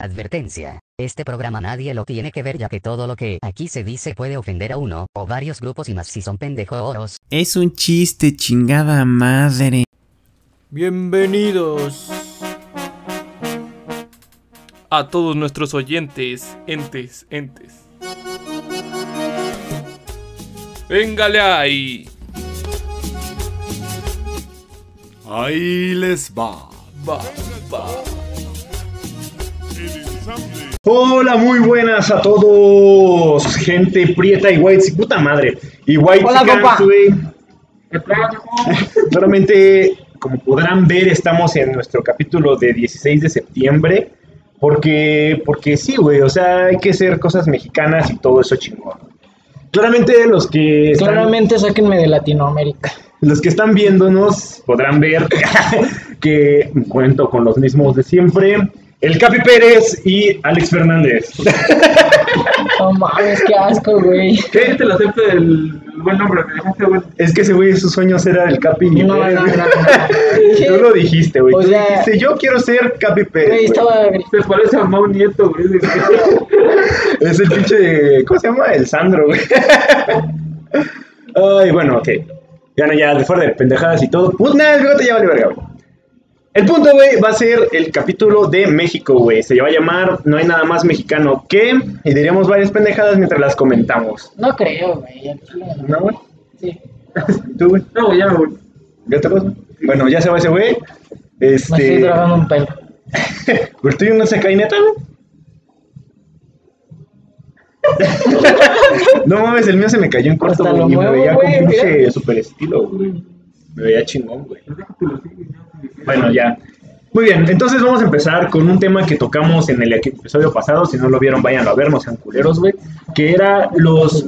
Advertencia. Este programa nadie lo tiene que ver ya que todo lo que aquí se dice puede ofender a uno o varios grupos y más si son pendejos. Es un chiste, chingada madre. Bienvenidos a todos nuestros oyentes, entes, entes. Véngale ahí. Ahí les va. Va, va. Hola, muy buenas a todos, gente prieta y white, puta madre. Y white Hola, compa. Claramente, como podrán ver, estamos en nuestro capítulo de 16 de septiembre. Porque, porque sí, güey, o sea, hay que hacer cosas mexicanas y todo eso chingón. Claramente los que están, Claramente sáquenme de Latinoamérica. los que están viéndonos podrán ver que cuento con los mismos de siempre. El Capi Pérez y Alex Fernández. No mames, qué asco, güey. ¿Qué? Te lo acepto el buen nombre, me dejaste buen. Es que ese güey, sus sueños era el Capi No, no, no, no. Tú lo dijiste, güey. O Tú sea- dijiste, yo quiero ser Capi Pérez. Güey, güey. estaba... Se parece a Mau Nieto, güey. Es el pinche. ¿Cómo se llama? El Sandro, güey. Ay, bueno, ok. Ya no, ya, de fuera de pendejadas y todo. Pues nada, el bigote ya vale verga, güey. El punto, güey, va a ser el capítulo de México, güey. Se va a llamar No hay nada más mexicano que. Y diríamos varias pendejadas mientras las comentamos. No creo, güey. ¿No, güey? Sí. ¿Tú, güey? No, ya me voy. ¿Ya te vas, güey? Bueno, ya se va ese güey. Me estoy Este. tragando un pelo. ¿El tuyo no se cae neta, güey? no mames, el mío se me cayó en corto, güey. Y me veía güey, con pinche super estilo, güey. Me veía chingón, güey. Bueno, ya. Muy bien, entonces vamos a empezar con un tema que tocamos en el episodio pasado. Si no lo vieron, váyanlo a ver, no sean culeros, güey. Que era los,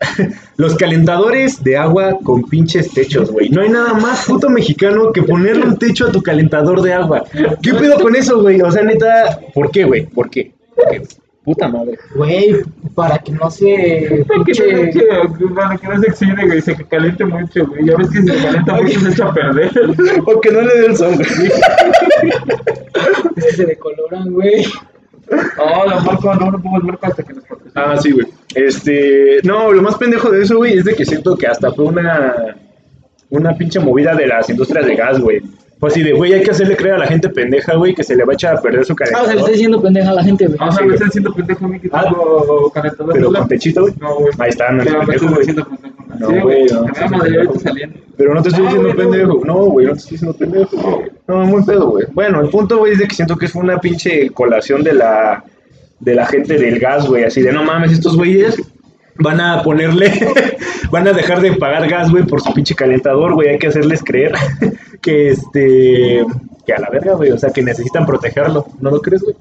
los calentadores de agua con pinches techos, güey. No hay nada más puto mexicano que ponerle un techo a tu calentador de agua. ¿Qué pedo con eso, güey? O sea, neta, ¿por qué, güey? ¿Por qué? ¿Por qué? Puta madre. Güey, para que no se... Que no, se- para que no se excite, güey, se caliente mucho, güey. Ya ves que si se calienta mucho se echa a perder. O que no le dé el sol, güey. Es que se decoloran, güey. No, la marca, no, no pongas marca hasta que nos. Ah, sí, güey. Este, no, lo más pendejo de eso, güey, es de que siento que hasta fue una una pinche movida de las industrias de gas, güey. Pues así de, güey, hay que hacerle creer a la gente pendeja, güey, que se le va a echar a perder su Ah, o sea, le calentador. estoy diciendo pendeja a la gente, güey. Ah, o sea, Sí, me güey. están haciendo pendejo a mí que Ah, tengo calentador. Pero con techito, güey. No, güey. Ahí está, no es Pero pendejo, güey. diciendo. No, Sí, güey, no, Me sí, llama sí, de ahorita pendejo. saliendo. Pero no te estoy diciendo pendejo. No, güey, no te estoy diciendo pendejo. güey. No, muy pedo, güey. Bueno, el punto, güey, es de que siento que fue una pinche colación de la, de la gente del gas, güey. Así de, no mames, estos güeyes van a ponerle, van a dejar de pagar gas, güey, por su pinche calentador, güey. Hay que hacerles creer que, este, que a la verga, güey. O sea, que necesitan protegerlo. ¿No lo crees, güey?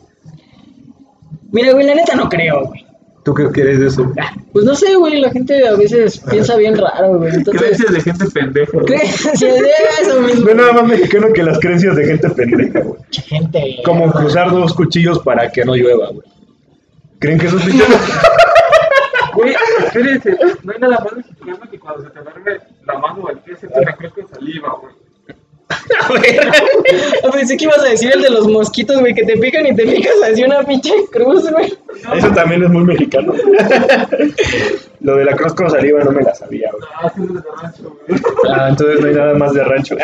Mira, güey, la neta no creo, güey. ¿Tú qué crees de eso? Pues no sé, güey, la gente a veces piensa bien raro, güey. Entonces, Creencias de gente pendeja. güey. creencias de eso mismo. No nada más mexicano que las creencias de gente pendeja, güey. Mucha gente. Como cruzar dos cuchillos para que no llueva, güey. ¿Creen que eso es? Güey, espérense, no hay nada más mexicano que cuando se te duerme la mano o el pie se te refresca saliva, güey. Pensé que ibas a decir el de los mosquitos, güey, que te pican y te picas así una pinche cruz, güey. Eso también es muy mexicano. Lo de la cruz con saliva no me la sabía, güey. Ah, sí, es de rancho, güey. Ah, entonces no hay nada más de rancho.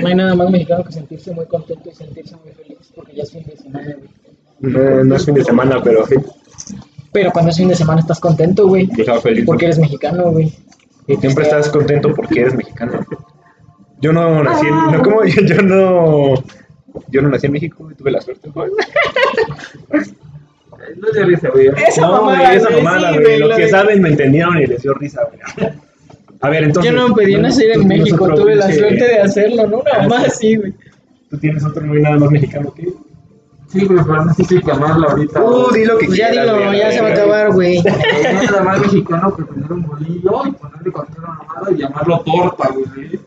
No hay nada más mexicano que sentirse muy contento y sentirse muy feliz porque ya es fin de semana, güey. No, no es fin de semana, pero sí, Pero cuando es fin de semana estás contento, güey. yo estaba feliz. Porque eres mexicano, güey. Y siempre estás contento porque eres mexicano. Yo no nací en... No, ¿cómo? Yo, yo no... Yo no nací en México y tuve la suerte, güey. No te risa, güey. Esa No, güey, mamada, esa güey, mamada, sí, güey. güey, Lo lo que de- saben me entendieron y les dio risa, güey. A ver, entonces... Yo no pedí nacer tú en tienes México, otro tuve la suerte de hacerlo, ¿no? Nada Ah, más sí, güey. Tú tienes otro muy nada más mexicano que... Sí, güey, pero no sé si llamarla ahorita. Uh, güey. di lo que Pues ya quieras, dilo, güey, ya se va a acabar, güey. No hay nada más mexicano que tener un bolillo y ponerle cualquier mamada y llamarlo torta, güey.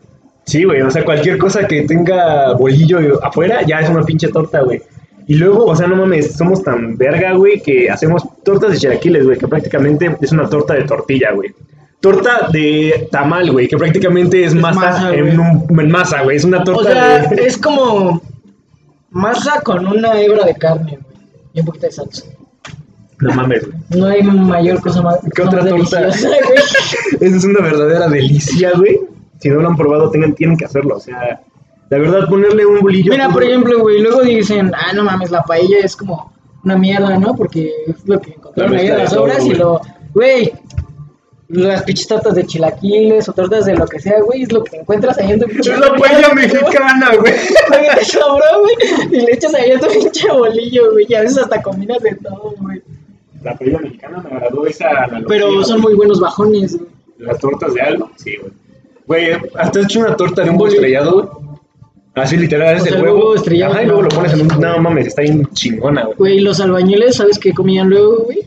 Sí, güey, o sea, cualquier cosa que tenga bolillo afuera ya es una pinche torta, güey. Y luego, o sea, no mames, somos tan verga, güey, que hacemos tortas de chilaquiles, güey, que prácticamente es una torta de tortilla, güey. Torta de tamal, güey, que prácticamente es, masa, masa, en, un- en masa, güey. Es una torta O sea, de... es como masa con una hebra de carne, güey. y un poquito de salsa. No mames, güey. No hay mayor cosa más, ¿Qué más otra torta? Esa es una verdadera delicia, güey. Si no lo han probado, tengan, tienen que hacerlo. O sea, la verdad, ponerle un bolillo. Mira, por ejemplo, güey, luego dicen, ah, no mames, la paella es como una mierda, ¿no? Porque es lo que encontraron ahí en las todo, obras y lo, güey, las pinches tortas de chilaquiles o tortas de lo que sea, güey, es lo que encuentras ahí en tu pinche Es la paella mexicana, güey. Güey, te sobró, güey, y le echas ahí a tu pinche bolillo, güey, y a veces hasta combinas de todo, güey. La paella mexicana me agradó esa analogía. Pero son muy buenos bajones, güey. Las tortas de algo, sí, güey. Güey, hasta has hecho una torta de un huevo estrellado, güey. Así literal, es O sea, el huevo. huevo estrellado, Ajá, y luego no, lo pones en un. no, mames, está bien chingona, güey. Güey, los albañiles, ¿sabes qué comían luego, güey?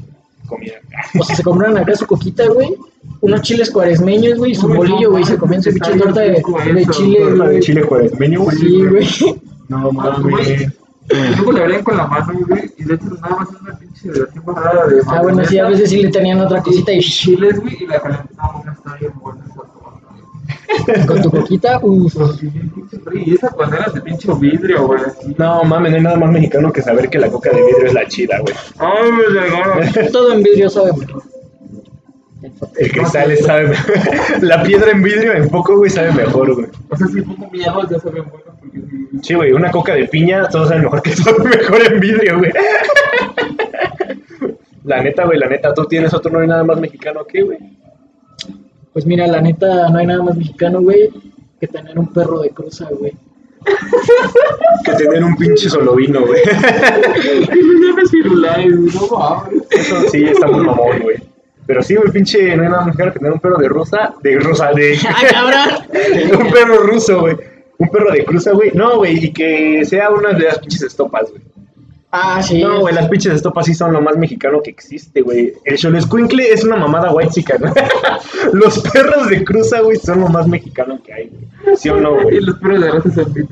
Comida. O sea, se compraron acá su coquita, güey, unos chiles cuaresmeños, güey, y su bolillo, güey, se comían su pinche torta de, de chile, Torta de chile cuaresmeño, güey. Sí, güey. No mames. güey. Luego le abrían con la mano, güey, y de hecho nada más es una pinche de así bajada de Ah, bueno, sí, a veces sí le tenían otra cosita y chiles, güey, y la calentamos, con tu coquita, uff. Y esas banderas de pinche vidrio, güey. No mames, no hay nada más mexicano que saber que la coca de vidrio es la chida, güey. Ay, me llegaron. Todo en vidrio sabe mejor. El cristal es- sabe La piedra en vidrio en poco, güey, sabe mejor, güey. O sea, si pongo miedo, ya saben bueno, porque sí. Güey, una coca de piña, todo sabe mejor que todo mejor en vidrio, güey. La neta, güey, la neta, tú tienes otro, no hay nada más mexicano que, güey. Pues mira, la neta, no hay nada más mexicano, güey, que tener un perro de cruza, güey. Que tener un pinche solovino, güey. No me cirulais, no mames. Eso sí, está muy mamón, güey. Pero sí, güey, pinche, no hay nada más mexicano que tener un perro de rusa, de rusa, de... ¡Ah, cabrón! un perro ruso, güey. Un perro de cruza, güey. No, güey, y que sea una de las pinches estopas, güey. Ah, sí. No, güey, las pinches estopas sí son lo más mexicano que existe, güey. El Xolescuincle es una mamada white chica, ¿no? Los perros de cruza, güey, son lo más mexicano que hay, güey. ¿Sí o no, Y güey? los perros de raza son.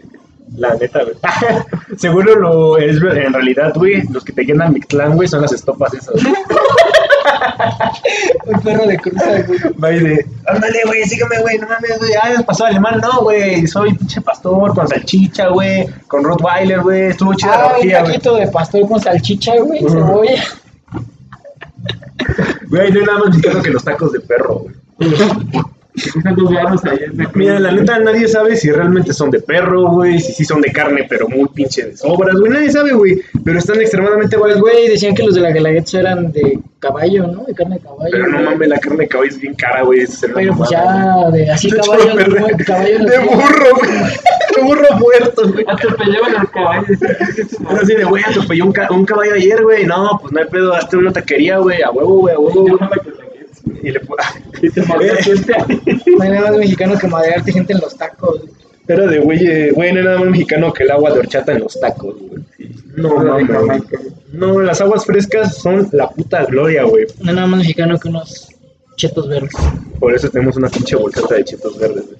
La neta, güey. Seguro lo es, en realidad, güey, los que te llenan Mictlán, güey, son las estopas esas. Un perro de cruza, güey. De, ándale, güey, sígueme, güey, no mames, güey, ah, pasó alemán, no, güey, soy pinche pastor con salchicha, güey, con Rottweiler, güey, estuvo chida la Ah, un orgía, güey. taquito de pastor con salchicha, güey, Ujú. cebolla. Güey, no hay nada más mexicano que los tacos de perro, güey. Que cuestan dos baros ahí en la Mira, la neta, nadie sabe si realmente son de perro, güey, si sí son de carne, pero muy pinche de sobras, güey, nadie sabe, güey, pero están extremadamente buenas, güey, decían que los de la Guelaguetza eran de caballo, ¿no? De carne de caballo. Pero no mames, la carne de caballo es bien cara, güey, Pero pues mamada, ya, de así caballo, De hecho, de, de- caballo de burro, güey, de burro muerto, güey. Atropellaban los caballos. Así de, güey, atropelló un, ca- un caballo ayer, güey. No, pues no hay pedo, hazte una taquería, güey, a huevo, güey, a huevo, güey. Y le pu- Y te mató gente ahí. No hay nada más mexicano que madrearte gente en los tacos. Era de, güey, eh, güey, no hay nada más mexicano que el agua de horchata en los tacos, güey. No, mames, güey. No, las aguas frescas son la puta gloria, güey. No hay nada más mexicano que unos chetos verdes. Por eso tenemos una pinche bolsata de chetos verdes, güey.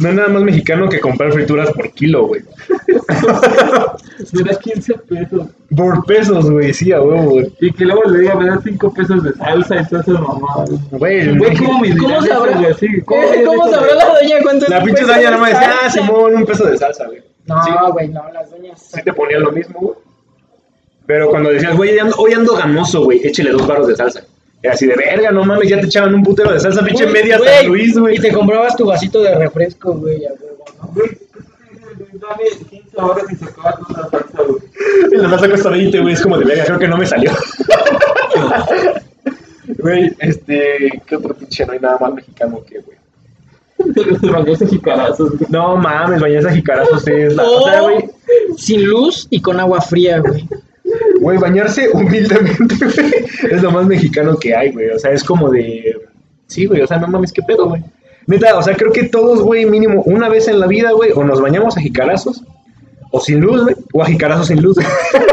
No hay nada más mexicano que comprar frituras por kilo, güey. Me da 15 pesos. Por pesos, güey, sí, a huevo, güey. Y que luego le diga, me da 5 pesos de salsa y todas esas mamadas. Güey, Güey, ¿cómo me ¿Cómo sabrá? eso, ¿Cómo, sabrá eso? la doña cuánto es la pinche de no me decía, ah, salsa? Simón, un peso de salsa, güey. Sí. No, güey, no, las doñas. sí te ponía lo mismo, güey. Pero cuando decías, güey, hoy ando, ganoso, güey, échale dos baros de salsa. Era así de verga, no mames, ya te echaban un putero de salsa, pinche Güey, media güey, San Luis, güey. Y te comprabas tu vasito de refresco, güey, a huevo, ¿no? Güey, dame 15 horas y se acaba toda la salsa, güey. Y la salsa cuesta 20, güey, es como de verga, creo que no me salió. Güey, este, ¿qué otro pinche? No hay nada más mexicano que, güey. Baños jicarazos, güey. No mames, bañarse a jicarazos es la. O sea, güey, sin luz y con agua fría, güey. Güey, bañarse humildemente, güey, es lo más mexicano que hay, güey. O sea, es como de. Sí, güey, o sea, no mames, qué pedo, güey. Neta, o sea, creo que todos, güey, mínimo una vez en la vida, güey, o nos bañamos a jicarazos, o sin luz, güey, o a jicarazos sin luz.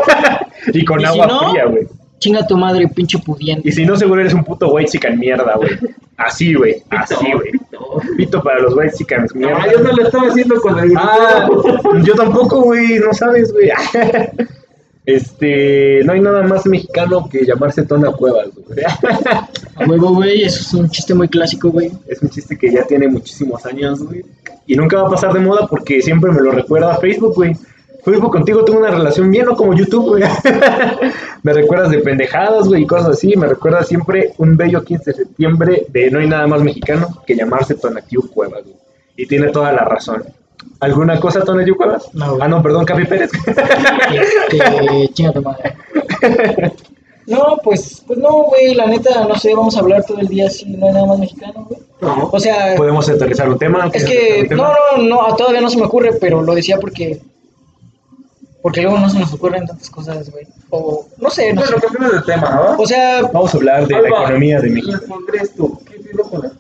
y con Y si agua no, fría, güey. Chinga tu madre, pinche pudiente. Y si no, seguro eres un puto white chican mierda, güey. Así, güey, así, güey. Pito para los white chicans, mierda. Ah, yo no lo estaba haciendo con el Ah, yo tampoco, güey, no sabes, güey. Este, no hay nada más mexicano que llamarse Tona Cuevas, güey. Huevo, güey, eso es un chiste muy clásico, güey. Es un chiste que ya tiene muchísimos años, güey. Y nunca va a pasar de moda porque siempre me lo recuerda Facebook, güey. Facebook contigo tengo una relación bien, no como YouTube, güey. me recuerdas de pendejadas, güey, y cosas así. Me recuerdas siempre un bello 15 de septiembre de no hay nada más mexicano que llamarse Tonatiuh Cuevas, güey. Y tiene toda la razón. ¿Alguna cosa, Tonatiuh Cuevas? No. Ah, no, perdón, Capi Pérez. Este, chinga tu madre. No, pues, pues no, güey, la neta, no sé, vamos a hablar todo el día así, no hay nada más mexicano, güey. No. O sea, Podemos aterrizar un tema. es ¿Quieres que, tema? no, no, no, todavía no se me ocurre, pero lo decía porque, porque luego no se nos ocurren tantas cosas, güey. O, no sé, no sé. Cambiemos de tema, ¿no? O sea, Vamos a hablar de la economía de México. ¿Qué pido con kermeses?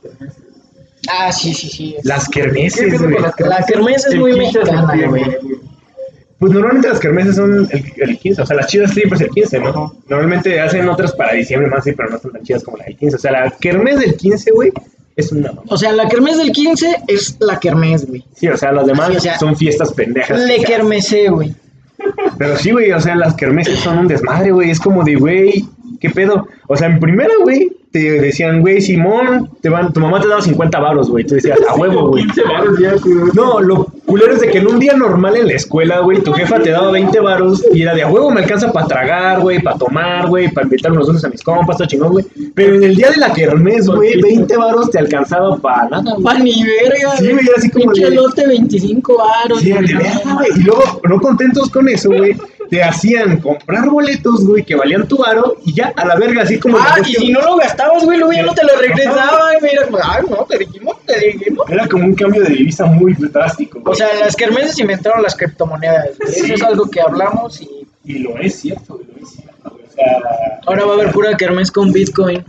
Ah, sí, sí, sí. Las ¿Qué kermeses, güey. las La kermés es muy 15 de mexicana, güey. Pues normalmente las kermeses son el, el 15, o sea, las chidas siempre es el 15, ¿no? Normalmente hacen otras para diciembre más, sí, pero no son tan chidas como la del 15. O sea, la kermés del 15, güey, es una mamá. O sea, la kermés del 15 es la kermés, güey. Sí, o sea, las demás Sí, o sea, son fiestas pendejas. Le kermesé, güey. Pero sí, güey, o sea, las kermeses son un desmadre, güey. Es como de, güey, ¿qué pedo? O sea, en primera, güey, te decían, güey, Simón, te van, tu mamá te daba 50 varos, güey. Tú decías, a huevo, güey. 15 baros ya, güey. No, lo culero es de que en un día normal en la escuela, güey, tu jefa te daba 20 varos y era de a huevo me alcanza para tragar, güey, para tomar, güey, para invitar unos dones a mis compas, todo chingón, güey. Pero en el día de la kermés, güey, 20 varos te alcanzaba para nada, güey. Pa' ni verga, Sí, güey, así como Pinche de- lote 25 varos. Sí, güey. de verga, güey. Y luego, no contentos con eso, güey, te hacían comprar boletos, güey, que valían tu varo y ya, a la verga, así como... Ah, y si no lo gastabas, güey, luego ya no te lo regresaban. Mira, pues, ay, no, te dijimos, te dijimos. Era como un cambio de divisa muy drástico, güey. O sea, las kermeses inventaron las criptomonedas. güey. Sí. Eso es algo que hablamos y Y lo es cierto, güey, lo es cierto, güey. O sea... ahora va a haber pura kermés con Bitcoin.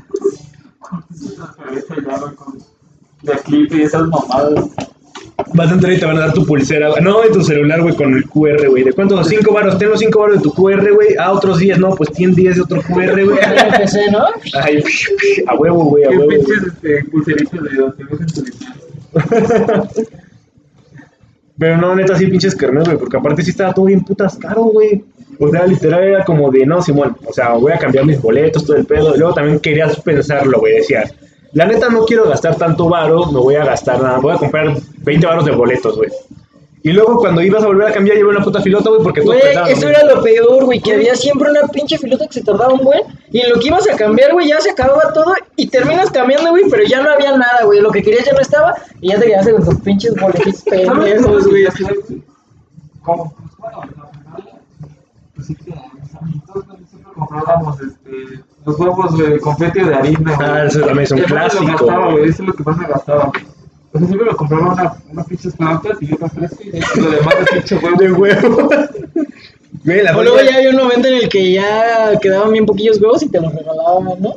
De clip y esas mamadas. Vas a entrar y te van a dar tu pulsera, güey. no de tu celular, güey, con el QR, güey. ¿De cuántos? 5 baros. Tengo 5 baros de tu QR, güey. Ah, otros 10, no, pues tienes 10 de otro QR, güey. ¿no? Ay, psh, psh, a huevo, güey, a Qué huevo. güey. pinches este, pulseritos de los que ves en tu línea. Pero no, neta, sí, pinches kermés, güey, porque aparte sí estaba todo bien putas caro, güey. O sea, literal era como de, no, Simón, o sea, voy a cambiar mis boletos, todo el pedo. Luego también querías pensarlo, güey, decías, la neta no quiero gastar tanto varo, no voy a gastar nada, voy a comprar 20 varos de boletos, güey. Y luego cuando ibas a volver a cambiar, llevé una puta filota, güey, porque lo eso era lo peor, güey, que había siempre una pinche filota que se tardaba un buen. Y en lo que ibas a cambiar, güey, ya se acababa todo. Y terminas cambiando, güey, pero ya no había nada, güey. Lo que querías ya no estaba. Y ya te quedaste con tus pinches boletitos ¿Sabes pendejos, güey. Como, pues bueno, la primaria, pues sí que güey, siempre comprábamos este, los huevos de confeti de harina. Ah, eso también es un me lo clásico, gastaba, güey. Eso es lo que más me gastaba. O sea, siempre me compraba una, unas pinches flautas y yo refresco y lo demás de pinche huevo. De huevo. Güey, la O luego ya había un momento en el que ya quedaban bien poquillos huevos y te los regalaban, ¿no?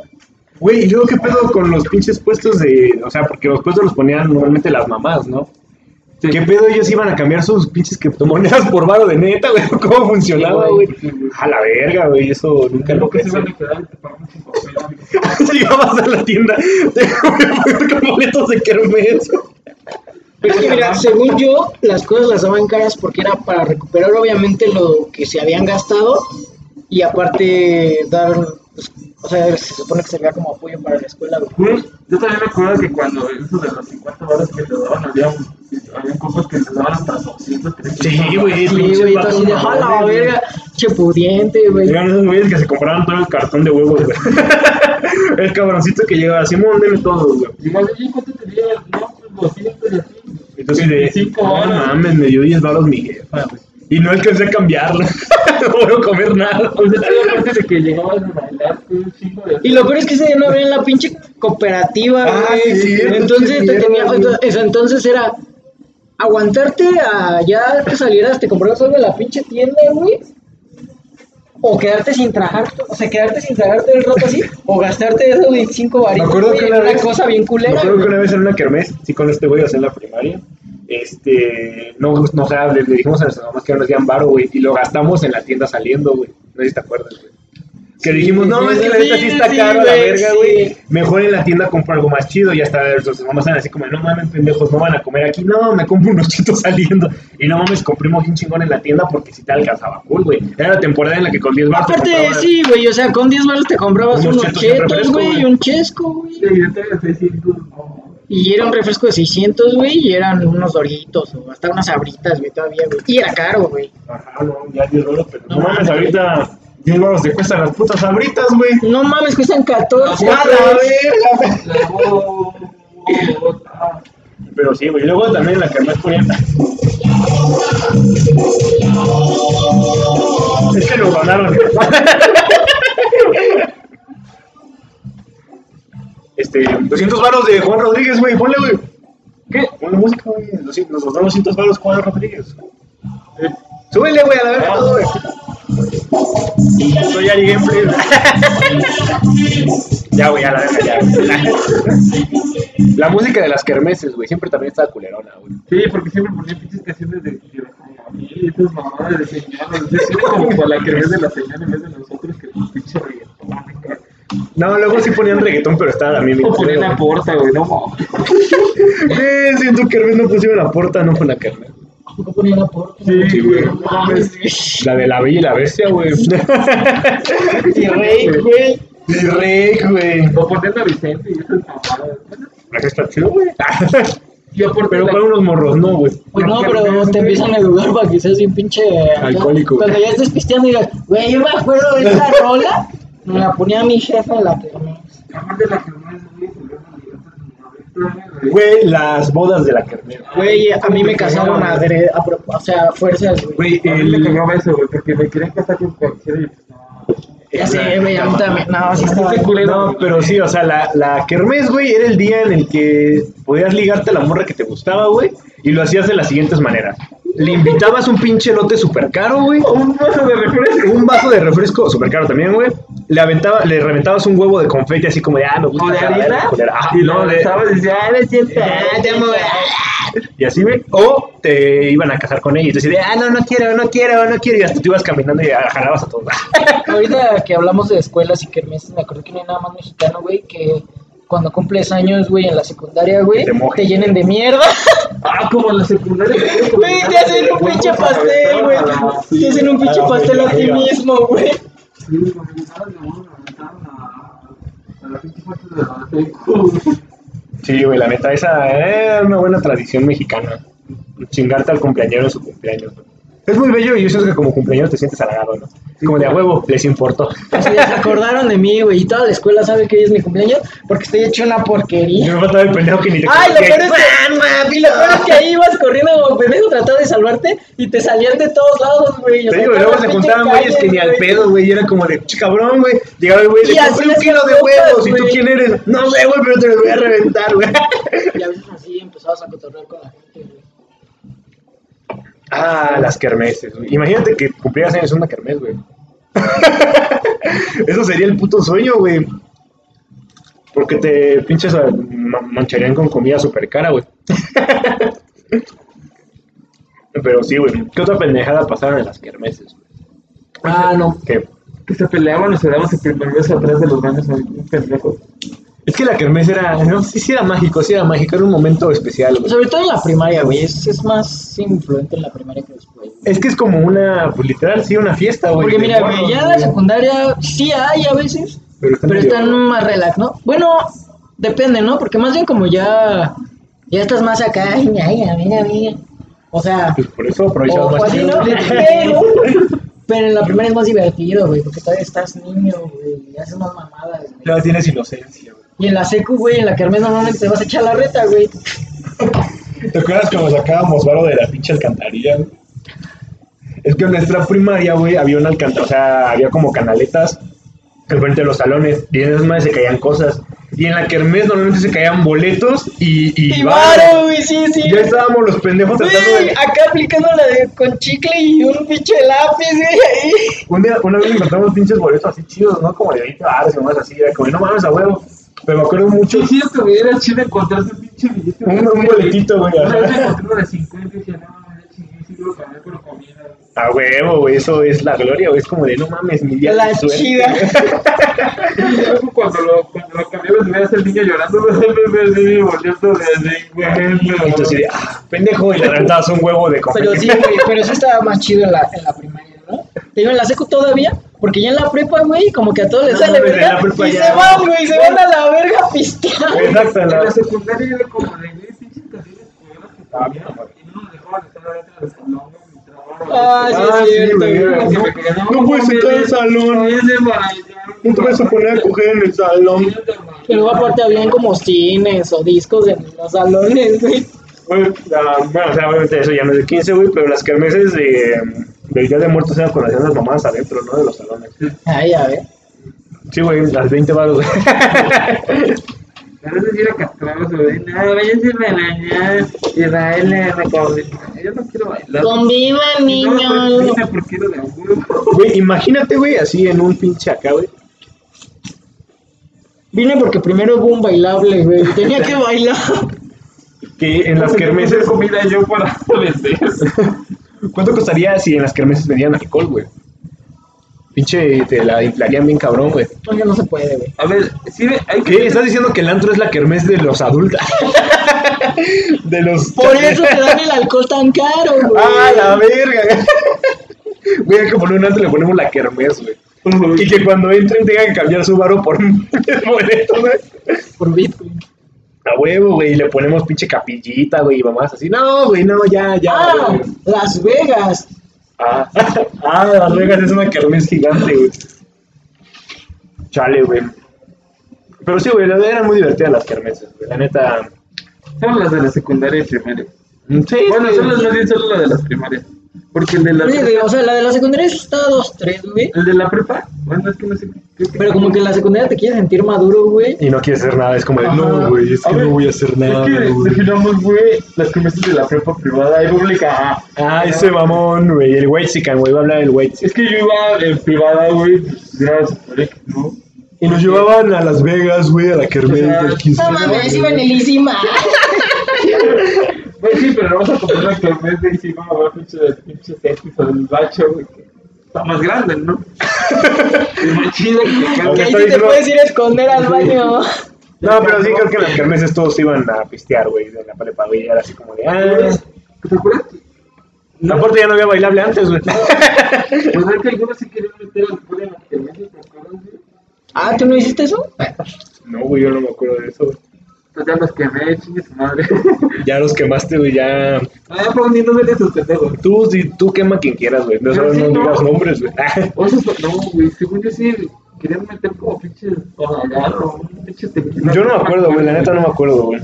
Güey, y luego qué pedo con los pinches puestos de. O sea, porque los puestos los ponían normalmente las mamás, ¿no? Sí. ¿Qué pedo ellos iban a cambiar sus pinches criptomonedas por varo de neta, güey? ¿Cómo funcionaba, güey? sí. A la verga, güey, eso nunca lo que se pensé. iban a quedar y te. Llegabas a la tienda, te boletos de kermés. Es que mira, según yo, las cosas las daban caras porque era para recuperar obviamente lo que se habían gastado y aparte dar, pues, o sea, se supone que servía como apoyo para la escuela, güey. Yo también me acuerdo que cuando eso de los 50 baros que te daban, había, había cosas que te daban hasta 200, 300. Sí, güey, Sí, pinches güey, vatos así de, ¡a la mamones, güey". verga! Che pudiente, güey. Eran esos güeyes que se compraban todo el cartón de huevos, güey. el cabroncito que llegaba, Simón, deme todo, güey. Y más de ¿cuánto te? No, pues 200 y así. Entonces, de, 25 no mames, me dio 10 baros mi jefa, güey. Y no alcancé a cambiarlo. no a comer nada. O sea, todavía aparte de que llegabas a bailar con un chingo de... Y lo peor es que ese día no había la pinche cooperativa, Ah, güey. sí, entonces sí, te tenía, entonces era aguantarte a ya que salieras, te comprabas algo en la pinche tienda, güey. O quedarte sin trabajar, o sea, quedarte sin tragar todo el rato así, o gastarte esos 25 Me varitos. acuerdo güey, que una una vez. cosa bien Me culera. acuerdo que una vez en una kermés, sí, con este güey, o sea, en la primaria. Este. No, no, o sea, le, le dijimos a nuestras mamás que no nos dieran varo, güey. Y lo gastamos en la tienda saliendo, güey. No sé si te acuerdas, güey. Que dijimos, no, sí, es que la neta sí está sí, caro a la güey, verga, sí. güey. Mejor en la tienda compro algo más chido. Y hasta nuestras mamás eran así como, no mames, pendejos, no van a comer aquí. No, me compro unos chitos saliendo. Y no mames, compramos un chingón en la tienda porque si te alcanzaba cool, güey. Era la temporada en la que con 10 baros. te Aparte, comprabas- sí, güey, o sea, con 10 baros te comprabas Unos unos chetos güey, güey. y un chesco, güey. Sí, yo todavía 600, no. Y era un refresco de 600, güey, y eran unos doritos o hasta unas abritas, güey, todavía, güey. Y era caro, güey. Ajá, no, ya 10 baros, pero no, No mames, mames. ahorita 10 baros te cuestan las putas abritas, güey. No mames, cuestan 14. ¡A la verga! Pero sí, güey. Y luego también la kermés ponían. Es que lo ganaron. Este, 200 varos de Juan Rodríguez, güey. Ponle, güey. ¿Qué? Ponle música, güey. 200 Nos dan 200 varos Juan Rodríguez. Eh, Súbele, güey, a la verga todo, güey. Soy Ari Gameplay. ya, güey, a la verga, ya. La música de las kermeses, güey, siempre también estaba culerona, güey. Sí, porque siempre ponía pinches canciones de de y esas mamadas de señoras. Es como para la ves de la señora en vez de nosotros que el pinche reggaetón. No, luego sí ponían reggaetón, pero estaba también bien O ponían la porta, güey, no mames. Eh, siento que Kermés no pusieron la porta, no fue la Kermés. Sí, güey. La de la Bella y la Bestia, güey. Y rey, güey. Y Rey, güey. O ponían a Vicente y. Eso está chido, güey. Yo por Pero para unos morros, no, güey. Pues no, pero te empiezan a educar para que seas bien pinche... Alcohólico. Cuando ya estés pisteando y digas, güey, yo me acuerdo de esa rola. Me la ponía mi jefa en la que Aparte la que no es, güey, se ve una güey. Las bodas de la Kermés. Güey, a mí me casaron a, a pro- o sea, a fuerzas, güey. Güey, A mí me el... cagaba eso, güey, porque me querían casar con cualquiera y pues no. Ya sé, güey, a mí también. No, sí. Ese culero. No, pero sí, o sea, la, la kermés, güey, era el día en el que podías ligarte a la morra que te gustaba, güey, y lo hacías de las siguientes maneras. Le invitabas un pinche lote súper caro, güey. Un vaso de refresco. Un vaso de refresco, súper caro también, güey. Le, aventaba, le reventabas un huevo de confeti así como de, ah, me gusta. ¿O de harina? Ah, Y no, lo besabas y decía, ah, me siento. Ah, te y así, güey. O te iban a casar con ella y tú decías, ah, no, no quiero, no quiero, no quiero. Y hasta tú ibas caminando y jalabas a todos. Ahorita que hablamos de escuelas y kermeses, me acuerdo que no hay nada más mexicano, güey, que cuando cumples años, güey, en la secundaria, güey, Te llenen de mierda. Ah, como en la secundaria. Güey, te hacen un pinche pastel, güey. Te hacen un pinche pastel a ti mismo, güey. Sí. Sí, güey, la neta, esa es una buena tradición mexicana. Chingarte al cumpleañero en su cumpleaños. güey. Es muy bello y yo siento que como cumpleañero te sientes halagado, ¿no? Como de a huevo, les importó. O sea, se acordaron de mí, güey, y toda la escuela sabe que hoy es mi cumpleaños porque estoy hecho una porquería. me faltaba el pendejo que ni te Ay, lo que- peor es que, y lo peor es que ahí ibas corriendo como pendejo tratando de salvarte y te salían de todos lados, güey. Te digo, luego se juntaban güeyes que ni al pedo, güey, y era como de, "Ch, cabrón, güey. Llegaba el güey, Y le compré un kilo de huevos, ¿y tú quién eres? No sé, güey, pero te los voy a reventar, güey. Y a veces así empezabas a cotorrear con la gente. Ah, las kermeses, güey. Imagínate que cumplieras años en una kermés, güey. Eso sería el puto sueño, güey. Porque te pinches a- ma- mancharían con comida súper cara, güey. Pero sí, güey. ¿Qué otra pendejada pasaron en las kermeses? güey? Ah, no. Que Que se peleaban o se daban su primer beso atrás de los baños, un pendejo. Es que la kermés era, no, sí, sí era mágico, sí era mágico, era un momento especial, güey. Sobre todo en la primaria, güey. Es, es más influente en la primaria que después. güey. Es que es como una, pues literal, sí, una fiesta, güey. Porque mira, güey, ya la secundaria sí hay a veces, Pero están pero medio- están más relax, ¿no? Bueno, depende, ¿no? Porque más bien como ya, ya estás más acá, ay, ay, amiga, amiga. O sea, Pues por eso aprovechamos o más así, ¿no? Pero, pero en la primaria es más divertido, güey, porque todavía estás niño, güey, y haces más mamadas, güey. Ya tienes inocencia, güey. Y en la secu, güey, en la kermés normalmente te vas a echar la reta, güey. ¿Te acuerdas cuando sacábamos varo de la pinche alcantarilla? güey? Es que en nuestra primaria, güey, había una alcantarilla, o sea, había como canaletas enfrente de los salones y en esas madres se caían cosas. Y en la kermés normalmente se caían boletos y, y, Y varo. güey, sí, sí. Ya estábamos los pendejos tratando de... acá aplicando la de con chicle y un pinche lápiz, güey, ahí. Un día, una vez encontramos pinches boletos así chidos, ¿no? Como de 20 baros y más así, era como, no mames, a huevo. Pero me acuerdo mucho, güey, era chido encontrarse un pinche billete. un, un boletito, güey. Una vez ajá. encontré uno de 50 y decía, no, ya chingué, sí lo cambié por comida. A huevo, güey, eso es la gloria, güey. Es como de, no mames, mi día La suerte. chida. Cuando lo, cuando lo cambiabas, veías al niño llorando, así, volviendo de Y tú así de, ah, pendejo, y le rentabas un huevo de confeti. Pero sí, güey, pero sí estaba más chido en la, en la primaria, ¿no? Te digo, en la secu todavía, Porque ya en la prepa, güey, como que a todos les No, sale verga. la prepa Y ya- se van, güey, se van a la verga a pistear. Exacto, En la- secundaria era como de Ah, ponían no, y no nos dejaban estar adentro del salón, güey, y trababan. Ah, sí, Ah, es sí, cierto, güey, güey. Querían, No puedes entrar al salón. No te vas a poner a coger en el salón. Que luego aparte habían como cines o discos en los salones, güey. Ah, bueno, o sea, obviamente eso ya no es de 15, güey, pero las kermeses de, del Día de Muertos cuando hacían las mamadas adentro, ¿no? De los salones. Ay, a ver. Sí, güey, las 20 baros, güey. A veces sí era castroso, güey. No, váyanse para allá y bailen. Yo no quiero bailar. Convivan, No, niños. pues, era. Güey, imagínate, güey, así en un pinche acá, güey. Vine porque primero hubo un bailable, güey. Tenía que bailar. Que en las kermeses, comida yo para vender. ¿Cuánto costaría si en las kermeses vendían alcohol, güey? Pinche, te la inflarían bien cabrón, güey. Oye, no se puede, güey. A ver, sí, hay que. ¿Qué? ¿Estás diciendo que el antro es la kermés de los adultos? de los... Por eso te dan el alcohol tan caro, güey. ¡Ah, la verga! Güey, hay que poner un antro y le ponemos la kermés, güey. Y que cuando entren tengan que cambiar su varo por un boleto, güey. Por Bitcoin. A huevo, güey, y le ponemos pinche capillita, güey, y mamás así. No, güey, no, ya, ya. Ah, güey. Las Vegas. Ah, ah, Las Vegas es una kermés gigante, güey. Chale, güey. Pero sí, güey, eran muy divertidas las kermeses, güey. La neta. Son las de la secundaria y primaria. Sí, Bueno, sí. son las más bien solo las de las primarias. Porque el de la. Güey, o sea, la de la secundaria sí está 2-3, güey. El de la prepa, bueno, es que no sé. creo que- Pero como que en la secundaria te quieres sentir maduro, güey. Y no quieres hacer nada, es como de, Ajá. no, güey, es A que ver, no voy a hacer nada, Es que güey. definamos, güey, las kermeses de la prepa privada y pública. Ah, ese mamón, güey, el white chican, güey, va a hablar del white Es que yo iba en privada, güey, pues era super X, ¿no? Y nos llevaban a Las Vegas, güey, a la kermés O sea, del 15. No mames, iba en el Isima. Güey, sí, pero vamos a comprar la kermés de encima, güey, pinche, pinche X o del bacho, güey, que está más grande, ¿no? Es más chido que. Que ahí sí te puedes ir a esconder al baño. No, pero sí creo que en las kermeses todos iban a pistear, güey, en la prepa, güey, era así como de, ah... ¿Te acuerdas? que- Aparte ya no había bailable antes, güey. ¿Verdad que algunos se querían meter alcohol en las kermeses, te acuerdas, güey? Ah, ¿tú no hiciste eso? No, güey, yo no me acuerdo de eso, güey. Pues ya los quemé, chingue su madre. Ya los quemaste, güey, ya... Ah, pues ni no ven esos pendejos. Tú, sí, tú quema quien quieras, güey. No, solo sí, no no. digas nombres, güey. O sea, no, güey, según yo sí querían meter como pinches agarro, un pinche tequila. Yo no me acuerdo, güey, la neta no me acuerdo, güey.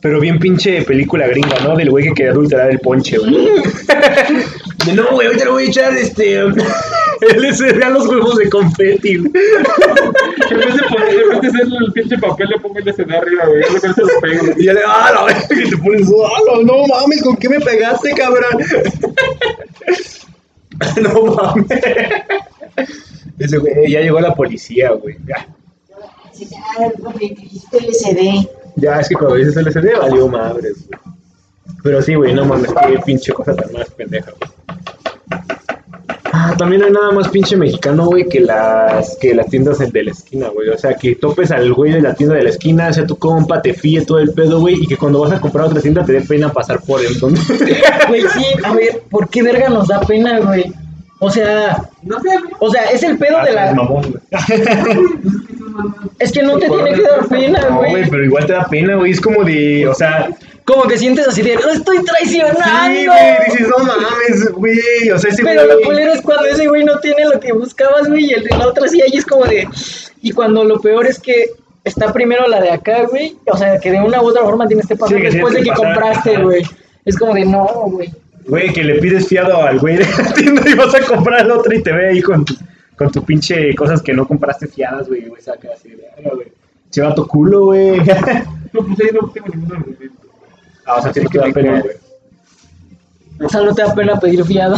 Pero bien pinche película gringa, ¿no? Del güey que quería adulterar el ponche, güey. No, güey, ahorita le voy a echar este. LSD a los huevos de confeti, güey. En vez de poner, en vez de hacerle el pinche papel, le pongo el SD arriba, güey. Yo se lo pego. Y ya le, ah, la que te pones, ah, no, no mames, ¿con qué me pegaste, cabrón? no mames. Ese güey, ya llegó la policía, güey. Ya. LCD. Ya, es que cuando dices LCD valió madres, güey. Pero sí, güey, no mames, qué pinche cosa tan más pendeja, güey. Ah, también no hay nada más pinche mexicano, güey, que las, que las tiendas de la esquina, güey. O sea, que topes al güey de la tienda de la esquina, sea tu compa, te fíe todo el pedo, güey, y que cuando vas a comprar otra tienda te dé pena pasar por él. Güey, sí, a ver, ¿por qué verga nos da pena, güey? O sea, No sé, o sea, es el pedo de Ah, la. mamón, güey. Es que no te tiene que dar pena, No, güey, güey. pero igual te da pena, güey. Es como de, o sea, Como que sientes así de, lo estoy traicionando. sí, güey, dices, no mames, güey. O sea, ese Pero lo güey. culero es cuando ese güey no tiene lo que buscabas, güey, y el de la otra sí, ahí es como de... Y cuando lo peor es que está primero la de acá, güey, o sea, que de una u otra forma tienes que pasar Sí, después de que pasar, compraste, güey. Es como de, no, güey. Güey, que le pides fiado al güey de la tienda y vas a comprar el otro y te ve ahí con tu, con tu pinche cosas que no compraste fiadas, güey. Güey, saca así de verga, güey. Lleva tu culo, güey. No, pues ahí no tengo ningún argumento. ah, o sea, tienes que dar pena, güey. O sea, no te da pena pedir fiado.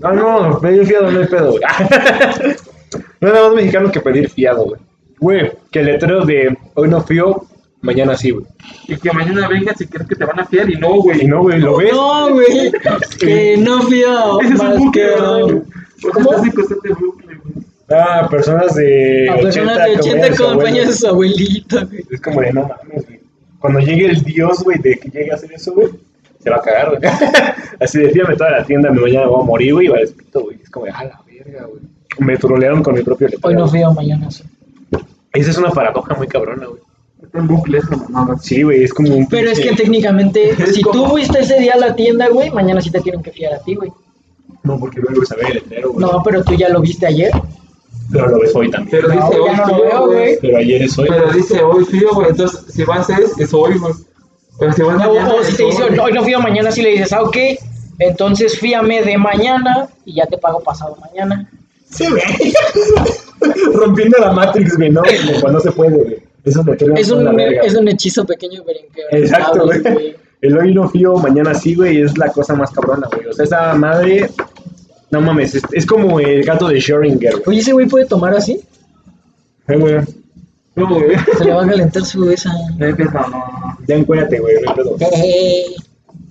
No, no, pedir fiado no hay pedo, güey. no hay nada más mexicano que pedir fiado, güey. Güey, que el letrero de hoy no fío, mañana sí, güey. Y que mañana vengas y crees que te van a fiar y no, güey. Y no, güey, ¿lo ves? No, güey. que no fío Ese es un bucle, que... güey. O sea, ¿Cómo? estás en constante. Ah, personas de A personas de 80 con compañías de su abuelita, güey. Es como de no mames, güey. Cuando llegue el dios, güey, de que llegue a hacer eso, güey, se va a cagar, güey. Así de fíjame toda la tienda, me mañana voy a morir, güey, y va a despito, güey. Es como de, a la verga, güey. me trolearon con mi propio letrero. Hoy no fui a mañana sí. Esa es una paradoja muy cabrona, güey. Está en bucle esa mamada. Sí, güey, es como un. Pero es que técnicamente, Es si como- tú fuiste ese día a la tienda, güey, mañana sí te tienen que fiar a ti, güey. No, porque luego a ver el letrero, güey. No, pero tú ya lo viste ayer. Pero lo ves hoy también. Pero No, dice hoy fío, veo, güey. Pero ayer es hoy. Pero dice hoy fío, güey. Entonces, si vas es, es hoy, güey. Pero si vas mañana, o si te dice, hoy. no a mañana, sí le dices, ah, ok, entonces fíame de mañana y ya te pago pasado mañana. Sí, güey. Rompiendo la Matrix, güey, ¿no? Como Cuando no se puede, güey. Esos letreros Es un, la es un hechizo pequeño, pero Exacto, güey. El hoy no fío, mañana sí, güey, es la cosa más cabrona, güey. O sea, esa madre. No mames, es, es como el gato de Schrödinger, güey. Oye, ese güey puede tomar así. Eh, güey. No, güey. Se le va a calentar su esa. Ya empieza, no. Ya encuérdate, güey, no hay pedo.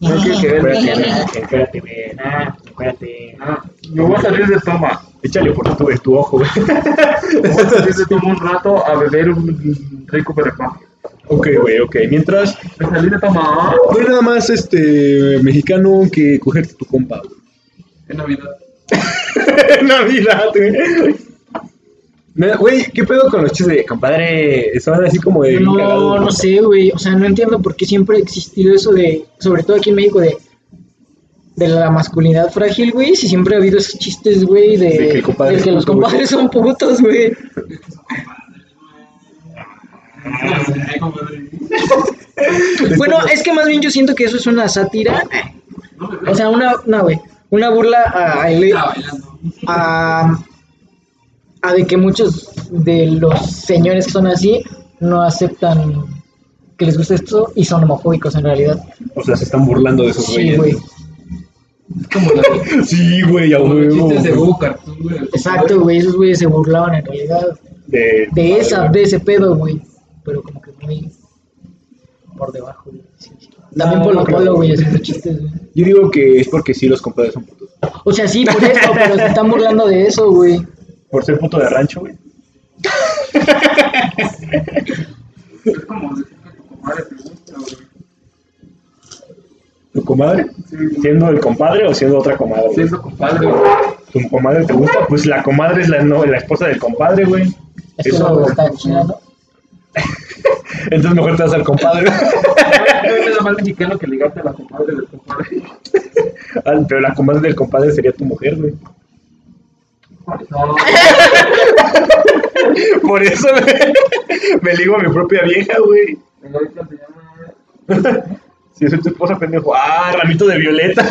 No quiero que Encuérdate, vean. güey, encuérdate, güey. Ah, encuérdate. Ah, Me voy a salir de toma. Échale por tu, tu ojo, güey. Me voy a salir de toma un rato a beber un rico brebaje. ok, güey, ok. Mientras, Me salí de toma no hay nada más este mexicano que cogerte tu compa, güey. en Navidad. Navidad, güey. ¿qué pedo con los chistes de compadre? Son así como de. No, no sé, güey. O sea, no entiendo por qué siempre ha existido eso de, sobre todo aquí en México, de, de la masculinidad frágil, güey. Si siempre ha habido esos chistes, güey, de, De que compadre de que los compadres son putos, güey. Bueno, es que más bien yo siento que eso es una sátira. O sea, una, una, güey, una burla a, a, a, a de que muchos de los señores que son así no aceptan que les gusta esto y son homofóbicos en realidad. O sea, se están burlando de esos Sí, güeyes. güey. Como la Sí, güey, a huevo, güey. Güey. Exacto, güey, esos güeyes se burlaban en realidad De, de esa, de ese pedo, güey. Pero como que muy por debajo, güey. También No, por no lo creo. polo, güey, haciendo chistes, güey. Yo digo que es porque sí los compadres son putos. O sea, sí, por eso, pero se están burlando de eso, güey. Por ser puto de rancho, güey. Es como decir que tu comadre te gusta, güey. ¿Tu comadre? ¿Siendo el compadre o siendo otra comadre? güey? Siendo compadre, güey. ¿Tu comadre te gusta? Pues la comadre es la, no, la esposa del compadre, güey. Es que Eso- no está chida, ¿no? Entonces mejor te vas al compadre. No es más mexicano que ligarte a la comadre del compadre. Ah, Pero la comadre del compadre sería tu mujer, güey. No, Por eso me, me ligo a mi propia vieja, güey. ahorita se llama. Si soy tu esposa, pendejo. Ah, ramito de violeta.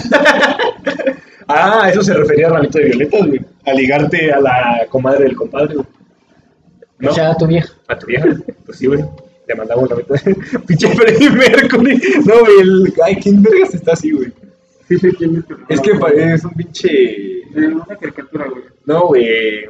ah, eso se refería a ramito de violetas, güey. A ligarte a la comadre del compadre, güey. ¿No? O sea, a tu vieja. A tu vieja. Pues sí, güey. Le mandamos un ramito de... Pinche Freddie Mercury. No, güey. El... Ay, ¿quién vergas está así, güey? Sí, sí, quién es. Es que es un pinche... Es una caricatura, güey. No, güey.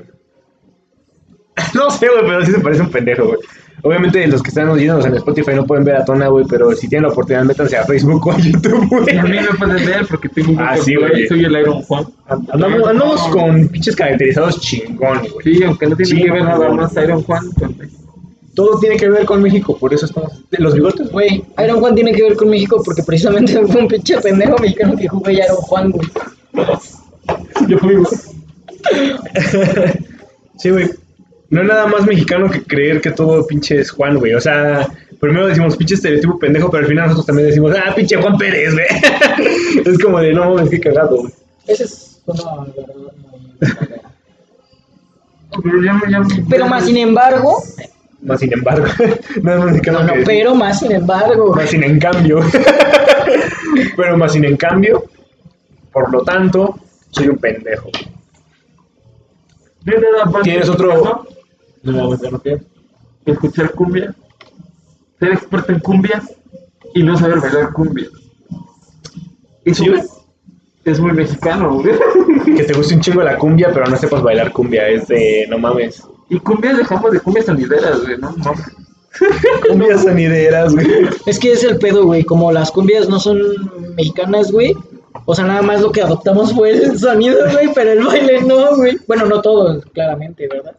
No sé, güey, pero sí se parece un pendejo, güey. Obviamente los que están oyéndonos en Spotify no pueden ver a Tona, güey, pero si tienen la oportunidad, métanse a Facebook o a YouTube, güey. A mí me pueden ver porque tengo un Ah, sí, güey. Soy el Iron Juan. Andamos, andamos con pinches caracterizados chingones, güey. Sí, aunque no tiene Sí, que ver nada más Iron Juan. Todo tiene que ver con México, por eso estamos... Los bigotes, güey. Iron Juan tiene que ver con México porque precisamente fue un pinche pendejo mexicano que jugó Iron Juan, güey. Yo fui, güey. Sí, güey. No es nada más mexicano que creer que todo pinche es Juan, güey. O sea, primero decimos pinche estereotipo pendejo, pero al final nosotros también decimos, ah, pinche Juan Pérez, güey. es como de, no mames, qué cagado, güey. Ese es una Pero más sin embargo, Más sin embargo, no es no, no, que decir. pero más sin embargo, Más sin en cambio. pero más sin en cambio, por lo tanto, soy un pendejo. No ¿Tienes otro- No escuchar cumbia, ser experto en cumbias y no saber bailar cumbia. Eso Sí, güey. es muy mexicano, güey. Que te guste un chingo la cumbia, pero no sepas bailar cumbia. Es de, no mames. Y cumbias dejamos de cumbias sonideras, güey, no mames. Cumbias sonideras, güey. es que es el pedo, güey, como las cumbias no son mexicanas, güey. O sea, nada más lo que adoptamos fue el sonido, güey, pero el baile no, güey. Bueno, no todos, claramente, ¿verdad?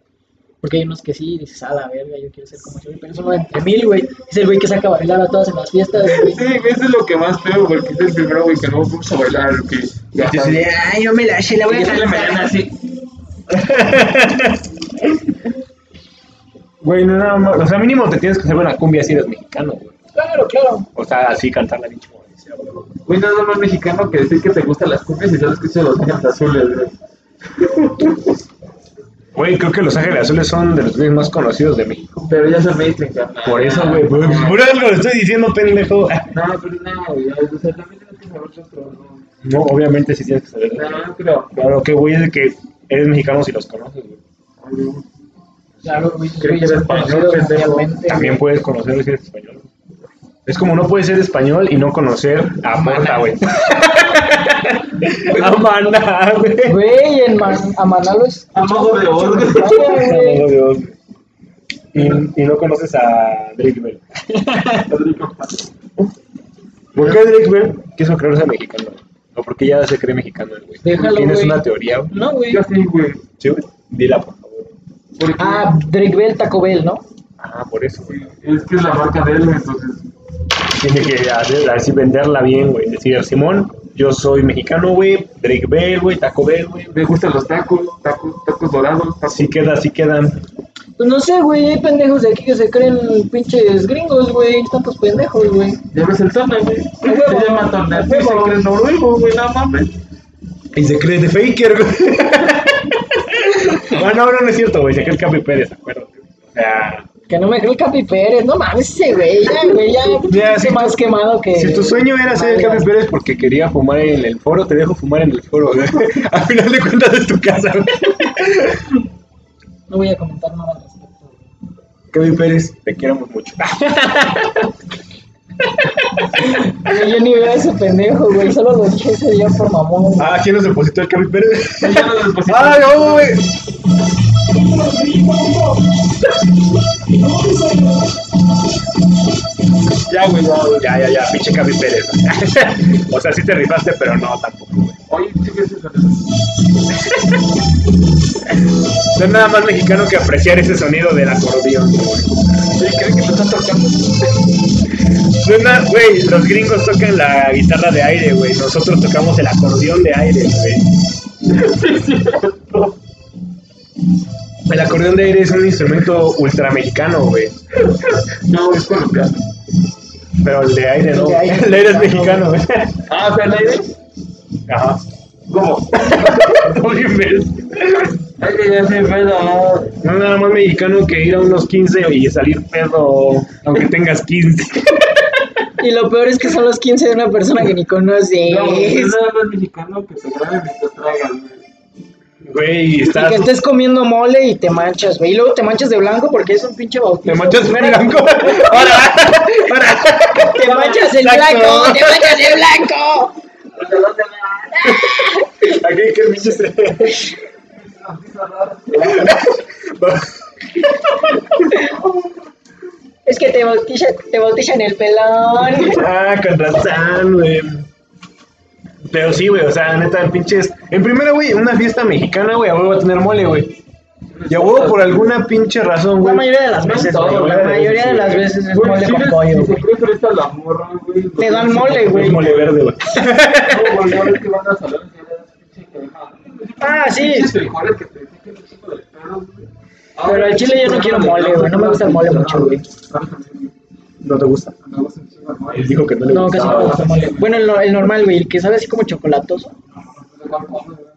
Porque hay unos que sí, dices, a la verga, yo quiero ser como ese güey, pero es uno entre mil, güey. Es el güey que saca a bailar a todas en las fiestas, güey. Sí, eso es lo que más feo, porque es el primero, güey, que no vamos a bailar, que ya Entonces, ay, yo me la la voy a cantar. así. Güey, no nada más. O sea, mínimo te tienes que hacer una cumbia si eres mexicano, güey. Claro, claro. O sea, así cantarla bien chingón. güey. Nada más mexicano que decir que te gustan las cumbias y sabes que son los ángeles azules, güey. Güey, creo que Los Ángeles Azules son de los güeyes más conocidos de México. Pero ya son mainstream, carnal. Por eso, güey. Por, por algo lo estoy diciendo, pendejo. No, pero no, güey. O sea, también tienes que saber otro, ¿no? No, obviamente sí tienes que saber. No, no creo. Claro, que güey es de que eres mexicano si los conoces, güey. Claro, güey. Creo que español, También puedes conocer si eres español. Es como no puedes ser español y no conocer a Marta, güey. a Maná, güey. Güey, en Man a Manalo es. Amago de oro. España, güey. Y, y no conoces a Drake Bell. ¿Por qué Drake Bell quiso creerse mexicano? ¿O porque ya se cree mexicano el güey? Déjalo, ¿Tienes una teoría? güey? No, güey. Yo sí, güey. Sí, güey. Dila, por favor. Porque Ah, Drake Bell, Taco Bell, ¿no? Ah, por eso, güey. es que es la marca de él, entonces. Tiene que hacer- así venderla bien, güey. Decir, Simón, yo soy mexicano, güey. Drake Bell, güey. Taco Bell, güey. Me gustan los tacos, tacos, tacos dorados, tacos. Así queda, así quedan. Pues no sé, güey. Hay pendejos de aquí que se creen pinches gringos, güey. Tantos pendejos, güey. Ya ves el zona, güey. Se huevo. llama Tonel. A Se cree noruego, güey, no mames. Y se cree de faker, güey. bueno, no, no es cierto, güey. Se el Capi Pérez, acuérdate. O sea, Que no me cree el Capi Pérez. No mames, ese güey. Ya, güey. Ya, Ya, si más tu- quemado que. si tu sueño era ser el. Capi Pérez porque quería fumar en el foro, te dejo fumar en el foro, güey. Al final de cuentas es tu casa, güey. No voy a comentar nada al respecto. Capi Pérez, te queremos mucho. Yo ni veo a ese pendejo, güey. Solo lo eché ese día por mamón. güey. Ah, ¿quién nos depositó el Capi Pérez? Ya no les deposito. ¡Ah, no, güey! Ya, güey, ya, güey. Ya, ya, ya, pinche Capi Pérez. o sea, sí te rifaste, pero no tampoco, güey. Oye, eso. No es nada más mexicano que apreciar ese sonido del acordeón, güey. Sí, creen que lo están tocando. No es nada, güey, los gringos tocan la guitarra de aire, güey. Nosotros tocamos el acordeón de aire, güey. El acordeón de aire es un instrumento ultra mexicano, güey. No, es colombiano. Pero el de aire no. El de aire El de aire es mexicano, mexicano, güey. Ah, o sea, el aire. Ajá. ¿Cómo? Pedo. No es nada más mexicano que ir a unos 15 y salir pedo aunque tengas 15. Y lo peor es que son los 15 de una persona que ni conoces. No, es nada más mexicano que te graben y te traigan, güey. Y que estés comiendo mole y te manchas, güey. Y luego te manchas de blanco porque es un pinche bautizo. Te manchas de blanco. ¡Ahora! ¡Ahora! Te manchas el blanco, te manchas el blanco. Pinche se- Es que te bautiza, te bautizan el pelón. Ah, con razón, güey. Pero sí, güey, o sea, neta, pinches. En primera, güey, una fiesta mexicana, güey, a huevo va a tener mole, güey. Y a huevo por alguna pinche razón, La güey. mayoría de las veces, güey. La mayoría de las veces es mole con pollo, si se güey. cree fresa la morra, güey. Te dan mole, güey. Es mole verde, güey. Ah, sí. Pero al chile yo no quiero mole, güey. No me gusta el mole mucho, güey. ¿No te gusta? Gusta. Él dijo que no le No, casi no me gusta el mole. Bueno, el, no- el normal, güey. El que sabe así como chocolatoso.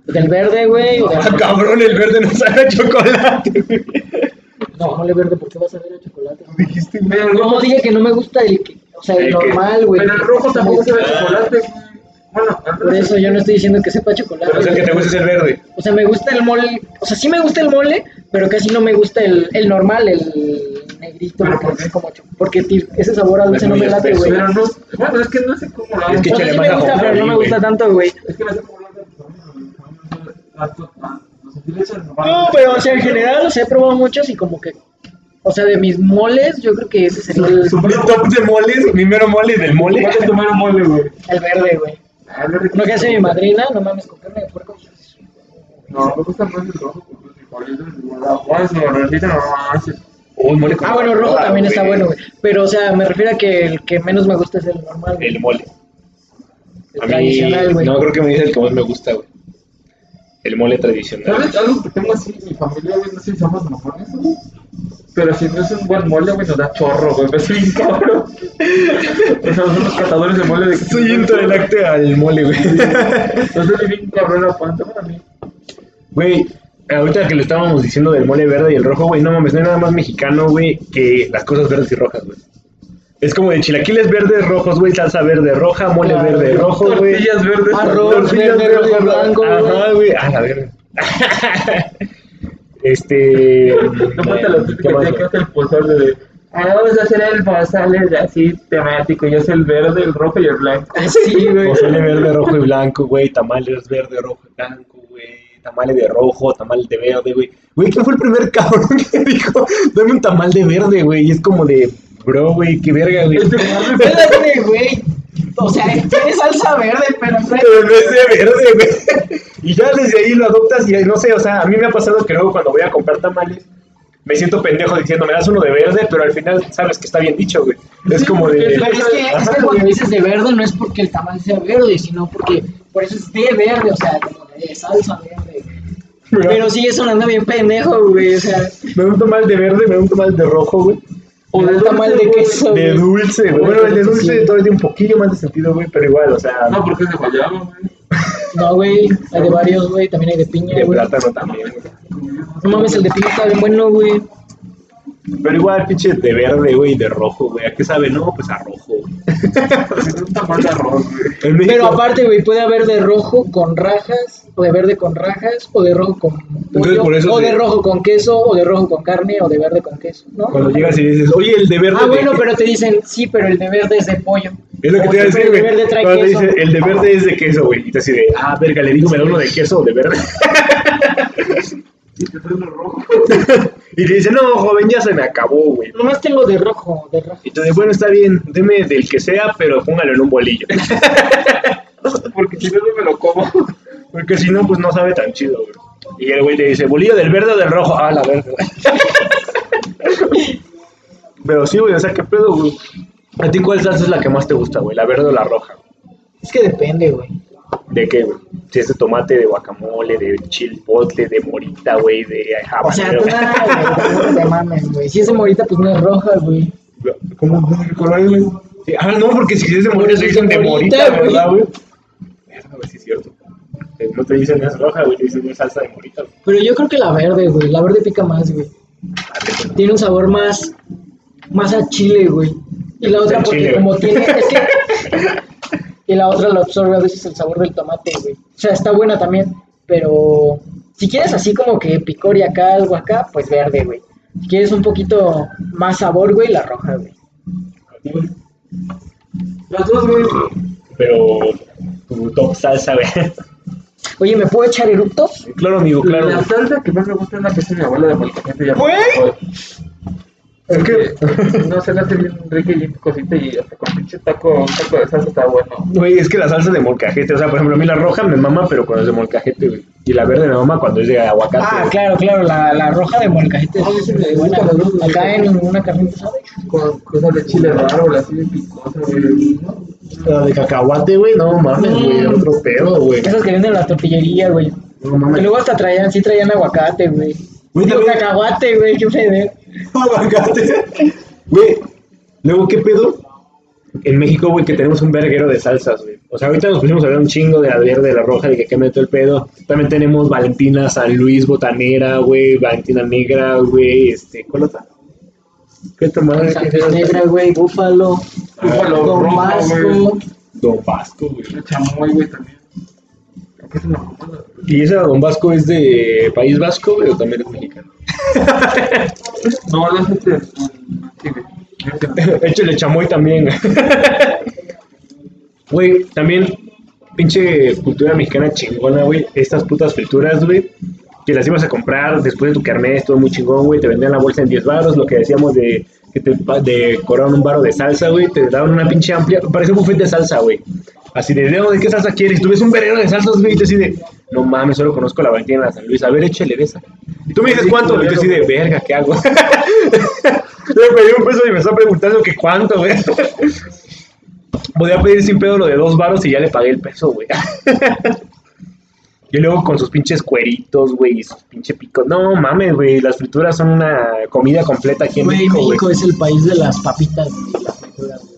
Del verde, güey. o del- Ah, cabrón, el verde no sabe a chocolate, güey. No, mole verde, ¿por qué vas a ver el chocolate? Dijiste, güey. Pero el No, rojo, dije que no me gusta el que. O sea, el normal, güey. pero el rojo tampoco se ve chocolate, güey. Bueno, Por eso yo no estoy diciendo que sepa chocolate. Pero es el que te gusta es el verde. O sea, me gusta el mole. O sea, sí me gusta el mole, pero casi no me gusta el, el normal, el negrito. ¿Pero porque es como Porque ese sabor a dulce Es no me late, güey. Pero no, bueno, es que no sé cómo lo Es que O sea, échale sí más me gusta, pero no me gusta tanto, güey. Es que no sé cómo lo hacen, tanto, tanto. O sea, si le echan No, pero o sea, en general, o sea, he probado muchos y como que. O sea, de mis moles, yo creo que ese sería el, Mi top de moles, mi mero mole del mole. ¿Cuál es tu mero mole, güey? el verde, güey. Uno que hace mi madrina, no mames, con carne de puerco. No, me gusta más el rojo los su mole con Ah, bueno, rojo también está bueno, güey. Pero, o sea, me refiero a que el que menos me gusta es el normal, güey. El mole. El A mí, tradicional, güey. no, creo que me dice el que más me gusta, güey. El mole tradicional. ¿Sabes? Algo que tengo así, mi familia, güey, no sé si somos mojones, güey. Pero si no es un buen mole, güey, nos da chorro, güey. Me soy bien cabrón. O sea, son los catadores de mole de Soy intolerante al mole, güey. Entonces, bien cabrón la panza para mí. Güey, ahorita que le estábamos diciendo del mole verde y el rojo, güey, no mames, no hay nada más mexicano, güey, que las cosas verdes y rojas, güey. Es como de chilaquiles verdes, rojos, güey, salsa verde, roja, mole Claro. verde, rojo, güey. Tortillas verdes. Arroz Tortillas verde, verdes, rojo, blanco, güey. Ajá, güey. Ah, la verga. este. No falta ¿qué típica más, que hace el pozole de. Ah, vamos a hacer el pozole de así temático. Y es el verde, el rojo y el blanco. Sí, güey. Pozole verde, rojo y blanco, güey. Tamales verde, rojo y blanco, güey. Tamales de rojo, tamales de verde, güey. Güey, ¿quién fue el primer cabrón que dijo, dame un tamal de verde, güey? Y es como de, bro, güey, qué verga, güey. Espérate, güey. O sea, tiene salsa verde, pero no es- Pero no es de verde, güey. Y ya desde ahí lo adoptas y no sé, o sea, a mí me ha pasado que luego cuando voy a comprar tamales, me siento pendejo diciendo, me das uno de verde, pero al final sabes que está bien dicho, güey. Es como de... Pero es que, es que cuando dices de verde no es porque el tamal sea verde, sino porque por eso es de verde, o sea, como de salsa verde. Pero sigue sonando bien pendejo, güey, o sea, Me da un tamal de verde, me da un tamal de rojo, güey. O de tamal de queso, De dulce, güey. Bueno, el de dulce Sí. todavía tiene un poquillo más de sentido, güey, pero igual, o sea, No, porque es de guayaba, güey. No, güey, hay de varios, güey, también hay de piña, de güey. plátano también, güey. No mames, el de piña está bien bueno, güey. Pero igual, pinche de verde, güey, de rojo, güey. ¿A qué sabe? No, pues a rojo, güey. Es un tamal de arroz, güey. En México- Pero aparte, güey, puede haber de rojo con rajas, o de verde con rajas, o de rojo con pollo, o de rojo con queso, o de rojo con carne, o de verde con queso, ¿no? Cuando llegas y dices, oye, el de verde. Ah, de bueno, qué?" pero te dicen, sí, pero el de verde es de pollo. Es lo que O te iba a decir, pero el güey. de verde trae Cuando te queso. dice, el de verde es de queso, güey. Y te de, ah, verga, le digo, me da uno de queso o de verde. Y te y te dice, no, joven, ya se me acabó, güey. Nomás tengo de rojo, de rojo. Y tú de, bueno, está bien, deme del que sea, pero póngalo en un bolillo. Porque si no, no me lo como. Porque si no, pues no sabe tan chido, güey. Y el güey te dice, bolillo del verde o del rojo. Ah, la verde. pero sí, güey, o sea, ¿qué pedo, güey? ¿A ti cuál salsa es la que más te gusta, güey? ¿La verde o la roja? Es que depende, güey. ¿De qué, güey? Si es de tomate, de guacamole, de chilpotle, de morita, güey, de O sea, habanero. tú nada, güey, no te mames, güey. Si es de morita, pues no es roja, güey. ¿Cómo no color, güey? Sí, Ah, no, porque si es de morita, Pues es dicen de morita. ¿verdad, güey? Verga, güey, sí es cierto. Eh, No te dicen es roja, güey, te dicen es salsa de morita, güey. Pero yo creo que la verde, güey. La verde pica más, güey. Tiene un sabor más, más a chile, güey. Y la otra porque chile, como tiene, es que... Y la otra lo absorbe a veces el sabor del tomate, güey. O sea, está buena también, pero si quieres así como que picor y acá, algo acá, pues verde, güey. Si quieres un poquito más sabor, güey, la roja, güey. Las dos, güey. Pero tu top salsa, güey. Oye, ¿me puedo echar eructo? Claro, amigo, claro. La salsa que más me gusta es la que hace mi abuela de molcajete. ya me ¿Güey? Es que, No se la hace bien rica y cosita y hasta con pinche taco, un taco de salsa está bueno. güey, es que la salsa de molcajete, o sea, por ejemplo, a mí la roja me mama, pero cuando es de molcajete, güey. Y la verde me mama cuando es de aguacate. Ah, güey. claro, claro, la, la roja de molcajete Ah, sí, es me buena. las. Acá en una carnita, ¿sabes? Con cosas de chile de árbol, así bien picosa, güey. ¿no? La de cacahuate, güey, no mames, güey, Mm. otro pedo, güey. Esas que venden en la tortillería, güey. No Que mames. luego hasta traían, sí traían aguacate, güey. Güey, cacahuate, güey, qué pedo. Aguacate. Güey, luego, ¿qué pedo? En México, güey, que tenemos un verguero de salsas, güey. O sea, ahorita nos pusimos a hablar un chingo de la verde, de la roja, de que qué meto el pedo. También tenemos Valentina San Luis Botanera, güey, Valentina Negra, güey, este, ¿cuál otra? ¿Qué madre? Sangre negra, güey, búfalo. Búfalo Don Vasco. güey. Don Vasco, güey. Chamoy, güey, también. ¿Y esa Don Vasco es de País Vasco, o también es mexicano? No, no es este. Échale chamoy también. güey. También pinche cultura mexicana chingona, güey. Estas putas frituras, güey. Que las ibas a comprar después de tu carnet, todo muy chingón, güey. Te vendían la bolsa en 10 baros, lo que decíamos de que te de cobraban un baro de salsa, güey. Te daban una pinche amplia, parece un buffet de salsa, güey. Así de, "Leo, ¿de qué salsa quieres? Tú ves un verero de salsas, güey, y te así de, no mames, solo conozco la Valentina de la San Luis. A ver, échale de esa. Y tú me dices cuánto, y te así de, verga, ¿qué hago? Le pedí un peso y me está preguntando que cuánto, güey. Podía pedir sin pedo lo de dos varos y ya le pagué el peso, güey. Y luego con sus pinches cueritos, güey, y sus pinches picos. No mames, güey, las frituras son una comida completa aquí en Güey, México, güey. México es el país de las papitas y las frituras, güey.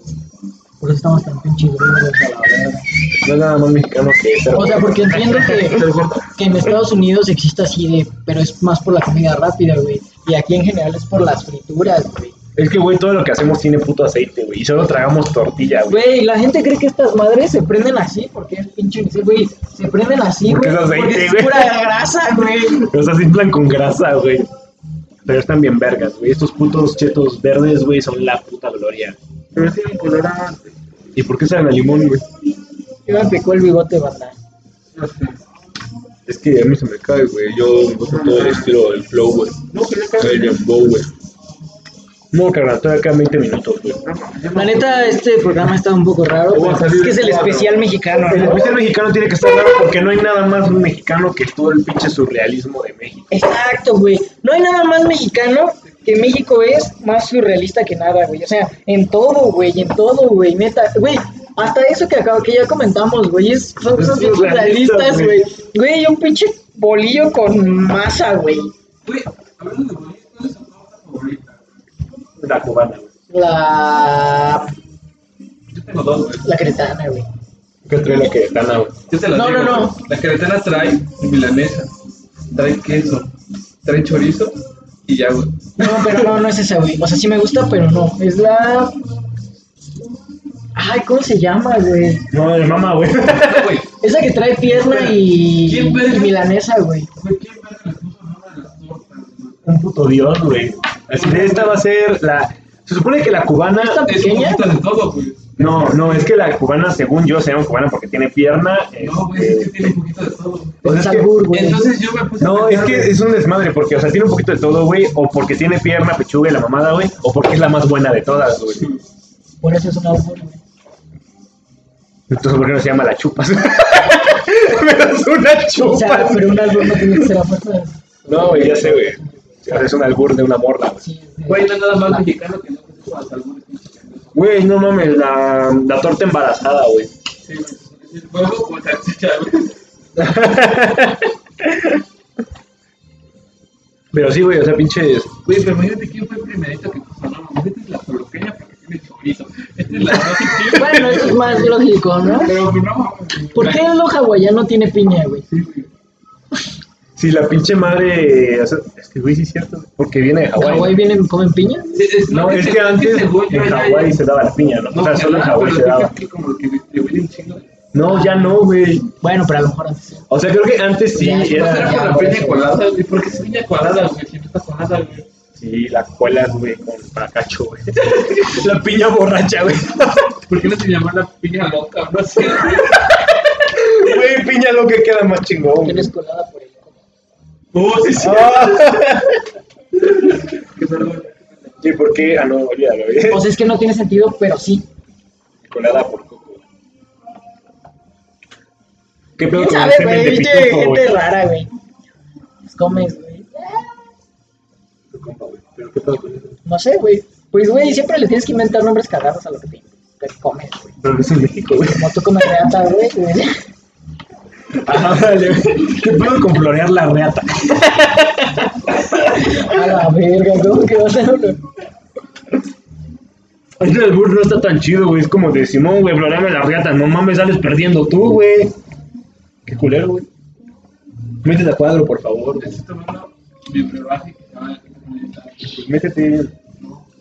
Por eso estamos tan pinches gringos a la verga. No es nada más mexicano que ser O sea, porque entiendo que, que en Estados Unidos existe así de, pero es más por la comida rápida, güey. Y aquí en general es por las frituras, güey. Es que, güey, todo lo que hacemos tiene puto aceite, güey. Y solo tragamos tortilla, güey. Güey, la gente cree que estas madres se prenden así porque es pinche güey. Se prenden así, Porque güey. es aceite, porque es güey. pura grasa, güey. Se inflan con grasa, güey. Pero están bien vergas, güey. Estos putos chetos verdes, güey, son la puta gloria. Pero tiene un colorante. ¿Y por qué saben a limón, güey? Yo me picó el bigote, banda. No sé. Es que a mí se me cae, güey. Yo me gusta todo el estilo del flow, güey. No, pero yo El dembow, güey. No, carnal, todavía quedan 20 minutos, güey. La neta, este programa está un poco raro. Pero Es que es el especial mexicano, El ¿no? especial mexicano tiene que estar raro porque no hay nada más mexicano que todo el pinche surrealismo de México. Exacto, güey. No hay nada más mexicano que México es más surrealista que nada, güey. O sea, en todo, güey, en todo, güey. Neta, güey. Hasta eso que acabo, que ya comentamos, güey. Es, son cosas bien surrealistas, güey. güey. Güey, un pinche bolillo con masa, güey. Güey, hablando de ¿cuál es tu torta favorita? La cubana, güey. La. Yo tengo dos, güey. La cretana, güey. ¿Qué trae la queretana, güey? Yo te las No, digo, no, no. güey. La queretana trae milanesa, trae queso, trae chorizo y ya, güey. No, pero no, no es esa, güey. O sea, sí me gusta, pero no. Es la. Ay, ¿cómo se llama, güey? No, de mamá, güey. Güey, Esa que trae pierna y, ¿Quién verga? y milanesa, güey. güey, ¿quién verga le puso nombre a las tortas, güey? Un puto dios, güey. Así de esta va a ser la. Se supone que la cubana. ¿Esta Es un pequeña? poquito de todo, güey. No, no, es que la cubana, según yo, se llama cubana porque tiene pierna. No, güey, este, es que tiene un poquito de todo. pues Es que-. Entonces yo me puse No, a es que es un desmadre porque, o sea, tiene un poquito de todo, güey. O porque tiene pierna, pechuga y la mamada, güey. O porque es la más buena de todas, güey. Por eso es una albur, güey. Entonces, ¿por qué no se llama la chupas? Pero es una O sea, chupa. pero un albur no tiene que ser a fuerza. de- No, güey, ya sé, güey. O sea, Es un albur de una morra, güey. Sí, sí. Güey, no es nada más mexicano que no te sepa las albures. Güey, no mames, la, la torta embarazada, güey. Sí, güey. Es huevo con salchicha, güey. Pero sí, güey, o sea, pinches. Güey, pero imagínate quién fue el primerito que puso, no, mames, esta es la coloqueña porque tiene chorizo. Esta es la no sé qué, güey. Bueno, eso es más lógico, ¿no? Pero no, mames, ¿Por qué lo hawaiano tiene piña, güey? Sí, güey. Si la pinche madre. o sea, es que, güey, sí es cierto. Porque viene de ¿En Hawái. Hawái vienen, comen piña? Sí, es- No, es que antes en Hawái se daba la piña, ¿no? O sea, solo en Hawái se daba. No, ya no, güey. Bueno, pero a lo mejor antes sí. O sea, creo que antes sí Ya, ¿Será era. por la piña colada, güey? Porque es piña colada, güey. Siempre está colada, güey. Sí, la cuelas, güey, con fracacho, güey. La piña borracha, güey. ¿Por qué no se llama la piña loca? No sé, güey. Piña lo que queda más chingón. Tienes colada por el Oh, sí, sí. Ah. Qué perdón. Sí, ¿por qué? Ah, no, olvídalo. O sea, es que no tiene sentido, pero sí. Colada por coco. ¿Qué pedo ¿Quién con sabe, güey? gente rara, güey. Pues comes, güey. Tu compa, güey. ¿Pero qué pedo con eso? No sé, güey. Pues, güey, siempre le tienes que inventar nombres cagados a lo que te comes, güey. Pero no es en México, güey. Como tú comes reata, güey. Güey. Ah. ¿Qué pedo con florear la reata? A la verga, ¿cómo que vas a hablar? Este albur no está tan chido, güey. Es como de Simón, güey, floreame la reata. No mames, sales perdiendo tú, güey. Qué culero, güey. Métete a cuadro, por favor. güey. Estoy tomando mi brebaje que se. Pues métete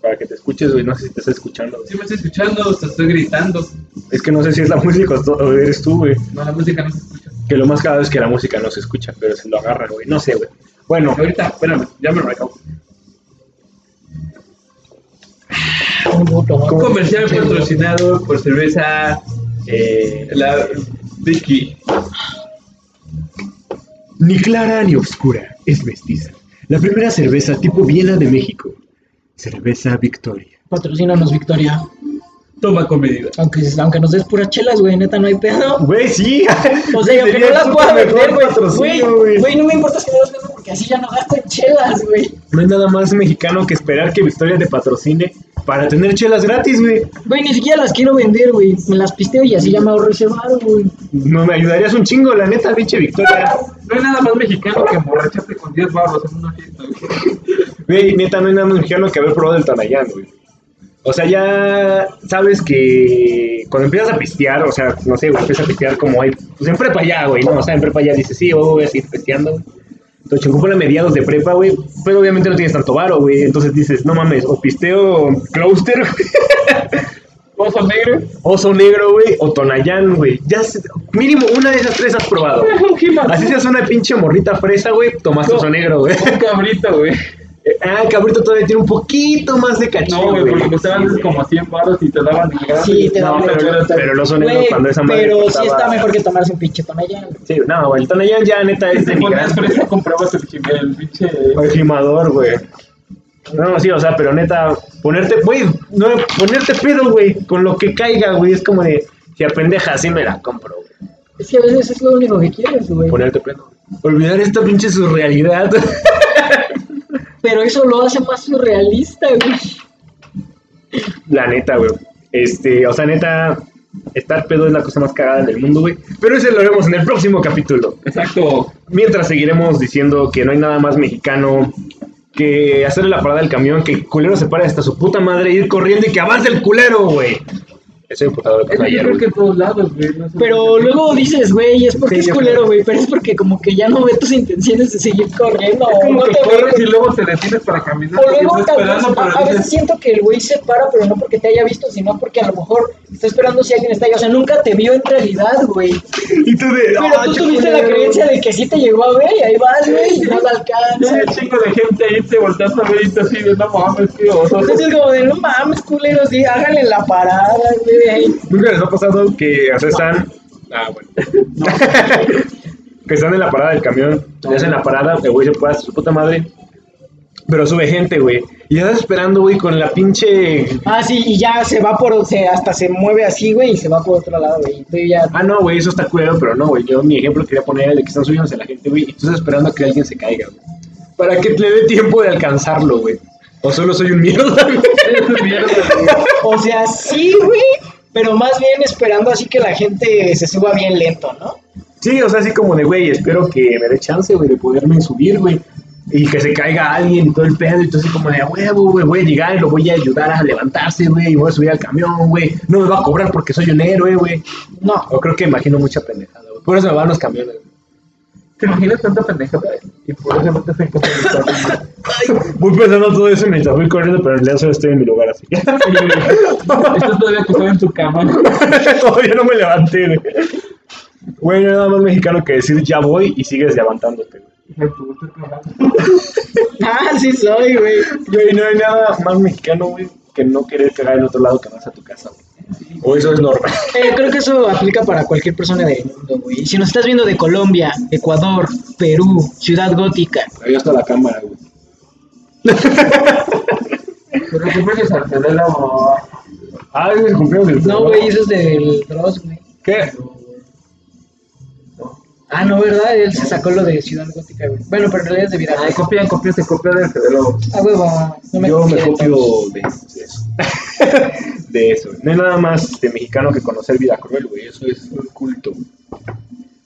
para que te escuches, güey. No sé si te está escuchando. Sí me estoy escuchando, te estoy gritando. Es que no sé si es la música o eres tú, güey. No, la música no se escucha. Que lo más cagado es que la música no se escucha, pero se lo agarran, güey. No sé, güey. Bueno, Ahorita, espérame, ya me puto, ¿no? Un comercial patrocinado por cerveza eh, la Vicky. ni clara ni oscura, es mestiza. La primera cerveza tipo Viena de México. Cerveza Victoria. Patrocínanos, Victoria. Toma con medida. Aunque, aunque nos des puras chelas, güey, neta, no hay pedo. Güey, sí. O sea, aunque no las pueda vender, güey. Güey, no me importa si no las vendo porque así ya no gasto en chelas, güey. No hay nada más mexicano que esperar que Victoria te patrocine para tener chelas gratis, güey. Güey, ni siquiera las quiero vender, güey. Me las pisteo y así ya me ahorro ese varo, güey. No me ayudarías un chingo, la neta, pinche Victoria. No hay nada más mexicano que emborracharte con 10 barros en una fiesta, güey. Güey, neta, no hay nada más mexicano que haber probado el Tonayán, güey. O sea, ya sabes que cuando empiezas a pistear, o sea, no sé, güey, empiezas a pistear como hay, pues en prepa ya, güey, ¿no? O sea, en prepa ya dices, sí, voy a seguir pisteando, güey. Entonces, chingón a mediados de prepa, güey, pero obviamente no tienes tanto varo, güey. Entonces dices, no mames, o pisteo Clouster, Oso negro. Oso Negro, güey, o Tonayán, güey. Ya, se- mínimo una de esas tres has probado. Así seas una pinche morrita fresa, güey, tomaste Oso Negro, güey. Un cabrito, güey. Ah, cabrito todavía tiene un poquito más de cachín, No, güey, porque costaban antes como 100 baros y te daban gratis. Sí, te No, daban pero, el pero el Oso Negro Güey, cuando esa madre pero sí está mejor que tomarse un pinche tonallán. güey. Sí, no, güey, el Tonayán ya neta es de ponías migrante. fresa, comprabas el pinche... El gimador, güey. No, sí, o sea, pero neta, ponerte, güey, no, ponerte pedo, güey, con lo que caiga, güey, es como de, si a pendeja, sí me la compro, güey. Es que a veces es lo único que quieres, güey. Ponerte pedo. Olvidar esta pinche surrealidad. Pero eso lo hace más surrealista, güey. la neta, güey. Este, o sea, neta, estar pedo es la cosa más cagada del mundo, güey. Pero eso lo haremos en el próximo capítulo. Exacto. Mientras seguiremos diciendo que no hay nada más mexicano que hacerle la parada del camión, que el culero se pare hasta su puta madre, ir corriendo y que avance el culero, güey. Estoy emputado de lo ayer, creo que en todos lados, güey. no sé Pero luego dices, güey, es porque Sí, es culero, güey. Pero es porque como que ya no ve tus intenciones de seguir corriendo. Es o como no que te corres y luego te detienes para caminar. O luego tal vez, a, veces siento que el güey se para, pero no porque te haya visto, sino porque a lo mejor está esperando si alguien está ahí. O sea, nunca te vio en realidad, güey. Y tú de, Pero "Ah, tú tuviste la culero". creencia de que sí te llegó a ver y ahí vas, güey, y no hay alcanzas. un chingo de gente ahí te volteas a ver y tú así de no mames, oso. Entonces como de, no mames, culeros, sí, háganle la parada, güey. ¿Nunca les ha pasado que o sea, están... Ah, bueno. que están en la parada del camión, le hacen la parada, el güey se puede hacer su puta madre, pero sube gente, güey. Y estás esperando, güey, con la pinche... Ah, sí, y ya se va por, se, hasta se mueve así, güey, y se va por otro lado, güey. Ya... Ah, no, güey, eso está culero, pero no, güey. Yo mi ejemplo quería poner el de que están subiéndose la gente, güey, y tú estás esperando a que alguien se caiga, güey. Para que le dé tiempo de alcanzarlo, güey. O solo soy un mierda, güey. Eres mierda, güey. O sea, sí, güey, pero más bien esperando así que la gente se suba bien lento, ¿no? Sí, o sea, así como de, güey, espero que me dé chance, güey, de poderme subir, güey. Y que se caiga alguien y todo el pedo. Así como de, a huevo, güey, voy a llegar y lo voy a ayudar a levantarse, güey. Y voy a subir al camión, güey. No me va a cobrar porque soy un héroe, güey. No. O creo que imagino mucha pendejada, güey. Por eso me van los camiones, güey. ¿Te imaginas tanta pendejada? Y por eso no te hacen cosas de Voy pensando todo eso mientras voy corriendo, pero en realidad solo estoy en mi lugar así. Estás todavía acostado en tu cama. Todavía no me levanté, güey. Güey, no hay nada más mexicano que decir ya voy y sigues levantándote, güey. Ah, sí soy, güey. Güey, no hay nada más mexicano, güey, que no querer cagar en otro lado que no sea tu casa, güey. O eso es normal. Eh, creo que eso aplica para cualquier persona del mundo, güey. Si nos estás viendo de Colombia, Ecuador, Perú, Ciudad Gótica, Ahí está la cámara, güey. Pero siempre que Sarcedela o... Ah, es el cumpleaños del no, güey, eso es del Dross, güey. ¿Qué? Ah, no, ¿verdad? Él se sacó lo de Ciudad Gótica, güey. Bueno, pero en realidad es de vida. Ay, copian, copian, se copia del Fedelo. Ah, huevo, no me Yo me copio de, de eso. de eso. No hay nada más de mexicano que conocer vida cruel, güey. Eso es un culto.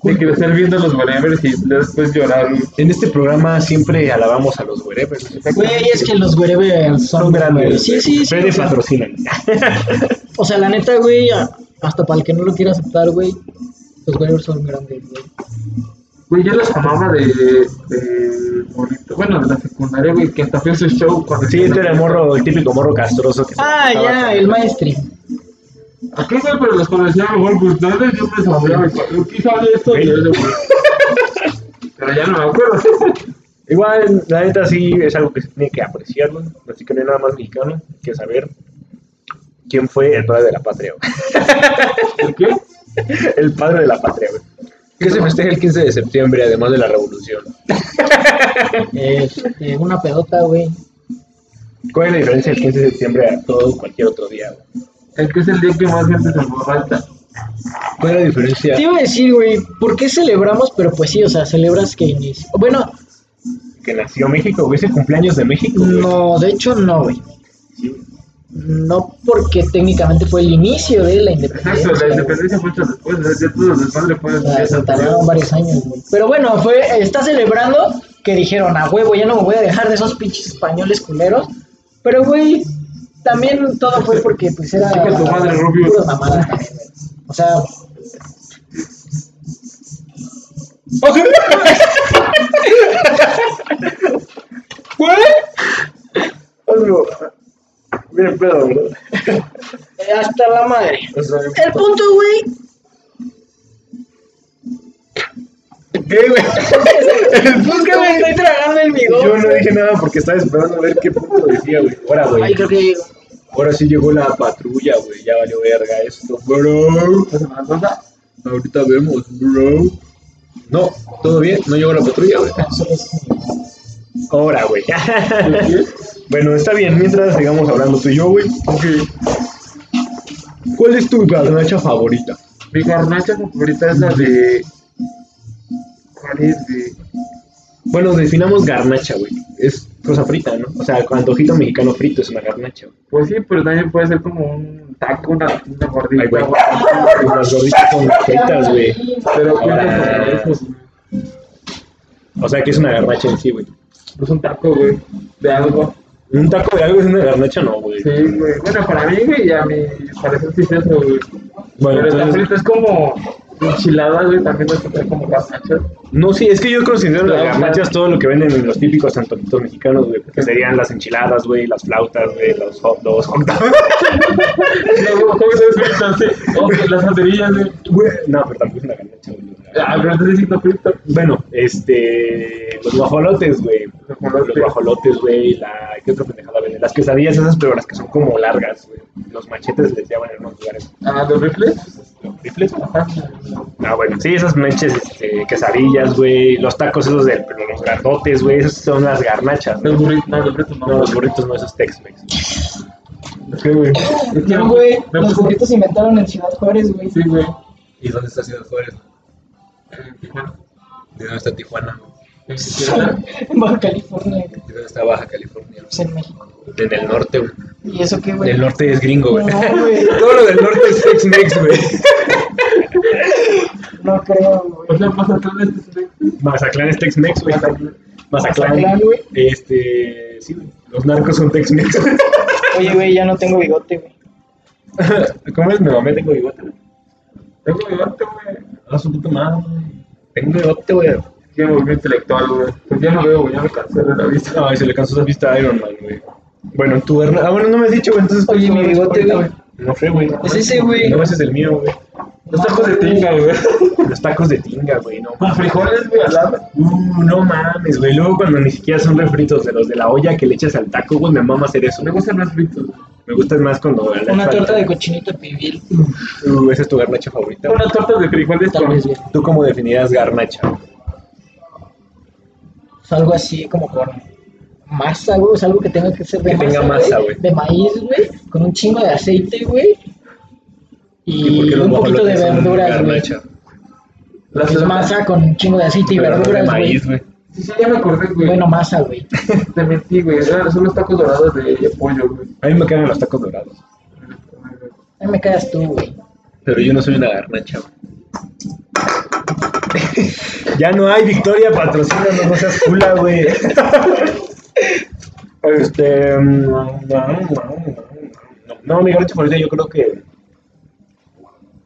De crecer viendo los whatever y después llorar. güey. En este programa siempre alabamos a los wherevers. Güey, es que los wherever son, Son grandes. Sí, güey. sí, sí. Fede o sea, patrocinan. O sea, la neta, güey, hasta para el que no lo quiera aceptar, güey, los wherever son grandes, güey. Güey, yo los amaba de, de morrito. Bueno, de la secundaria, güey, que hasta fue su show cuando... Sí, este era el morro, el típico morro castroso que Ah, ya, el maestri. Aquí, güey, pero los conocía mejor, pues no les dio me sabía, güey. ¿Qué sabe esto? Y yo, güey. Pero ya no me acuerdo. Igual, la neta sí es algo que se tiene que apreciar, güey. Así que no hay nada más mexicano que saber quién fue el padre de la patria, güey. ¿El qué? El padre de la patria, güey. ¿Qué se festeja el 15 de septiembre, además de la revolución? Eh, eh, una pedota, güey. ¿Cuál es la diferencia del 15 de septiembre a todo cualquier otro día, güey? El que es el día que más gente se emborracha. ¿Cuál es la diferencia? Te iba a decir, güey, ¿por qué celebramos? Pero pues sí, o sea, celebras que inició. Bueno, Que nació México, güey, es el cumpleaños de México, güey. no, de hecho no, güey. No porque técnicamente fue el inicio de la independencia. Exacto, la independencia fue después, todos los desmadres fueron se tardaron varios años, güey. Pero bueno, fue, está celebrando que dijeron, a huevo, ya no me voy a dejar de esos pinches españoles culeros. Pero, güey, también todo fue porque, pues, era... Chica, tu madre, Rubio. O sea... Bien pedo, bro. eh, Hasta la madre. O sea, El punto, güey, ¿Qué, güey? es que me estoy tragando el bigote. Yo no dije nada porque estaba esperando a ver qué punto decía, güey. Ahora, güey. Ay, creo que llegó. Ahora sí llegó la patrulla, güey. Ya valió verga esto, bro. Ahorita vemos, bro. No, todo bien, no llegó la patrulla, güey. Ahora, güey. bueno, está bien, mientras sigamos hablando tú y yo, güey. ¿Cuál es tu garnacha favorita? Mi garnacha favorita es la de. ¿Cuál es? De. Bueno, definamos garnacha, güey. Es cosa frita, ¿no? O sea, con antojito mexicano frito es una garnacha. güey. Pues sí, pero también puede ser como un taco, una, una gordita. Ay, güey. Las gorditas son fritas, güey. Pero Ahora. O sea, que es una garnacha en sí, güey. es un taco, güey, de algo. Un taco de algo es una garnacha, no, güey. Sí, güey. Bueno, para mí, güey, y a mi parecer sí es eso, güey. Bueno, pero entonces- frito, es como enchilada, güey, también no es como garnacha. No, sí, es que yo considero las garnachas todo lo que venden en los típicos antojitos mexicanos, güey. Que serían las enchiladas, güey, las flautas, güey, los hot dogs. hot dogs. Que las banderillas, güey. No, pero tampoco es una garnacha, güey. Ah, pero frito. Bueno, este. Los guajolotes, güey. Los Guajolotes. güey. La. ¿Qué otra pendejada venden? Las quesadillas esas, pero las que son como largas, güey. Los machetes les llaman en unos lugares. Ah, los rifles. ¿Los rifles? Ajá. Ah, bueno, sí, esas manches, este, quesadillas, güey. Los tacos esos de pero los grandotes, güey. Esas son las garnachas. Los ¿no? burritos, no, los burritos no. No, los burritos no, esos Tex-Mex. ¿Qué, güey? No, los burritos se inventaron en Ciudad Juárez, güey. Sí, güey. ¿Y dónde está Ciudad Juárez? En Tijuana. ¿De dónde está Tijuana? En Baja California, güey, ¿De dónde está Baja California? pues en México. En el norte, güey. ¿Y eso qué, güey? El norte es gringo, güey. No, güey, Todo lo del norte es Tex-Mex, güey. no creo, güey. O sea, Mazatlán es este. Mazatlán es Tex-Mex, güey. Mazatlán. Güey. Este. Sí, güey. Los narcos son Tex-Mex. Oye, güey, ya no tengo bigote, güey. ¿Cómo es? Mi mamá tengo bigote. güey. Tengo bigote, güey. Ah, su puta madre, güey. Tengo bigote, güey. Me volví intelectual, güey. Pues ya no veo, güey, ya me cansé de la vista. Ay, se le cansó esa vista a Iron Man, güey. Bueno, tu garna- Ah, bueno, no me has dicho, güey. Entonces, Oye, ¿cuál mi bigote, güey. No sé, güey. Es ese, güey. No, ese es el mío, güey. Los tacos de tinga, güey. Los tacos de tinga, güey. No, Con frijoles, güey, al lado. Uh, no mames, güey. Luego cuando ni siquiera son refritos de los de la olla que le echas al taco, güey, me mama hacer eso. Me gustan más fritos. Me gusta más cuando... Una torta de cochinito pibil. Uh, esa es tu garnacha favorita. Una torta de frijoles Tal con. vez, güey. ¿Tú cómo definirías garnacha? Es algo así como con masa, güey. Es algo que tenga que ser de Que masa, tenga masa, güey. De maíz, güey. Con un chingo de aceite, güey. ¿Y un poquito de verduras, güey. Es masa con un chingo de aceite y verduras, maíz, güey. güey. Sí, sí, ya me acordé, güey. Bueno, masa, güey. Te mentí, güey. Son los tacos dorados de pollo, güey. A mí me quedan los tacos dorados. Ahí me quedas tú, güey. Pero yo no soy una garnacha, güey. ya no hay Victoria, patrocina, no seas cula, güey. este. mm, No, no, no, no, no, mi favorita yo creo que.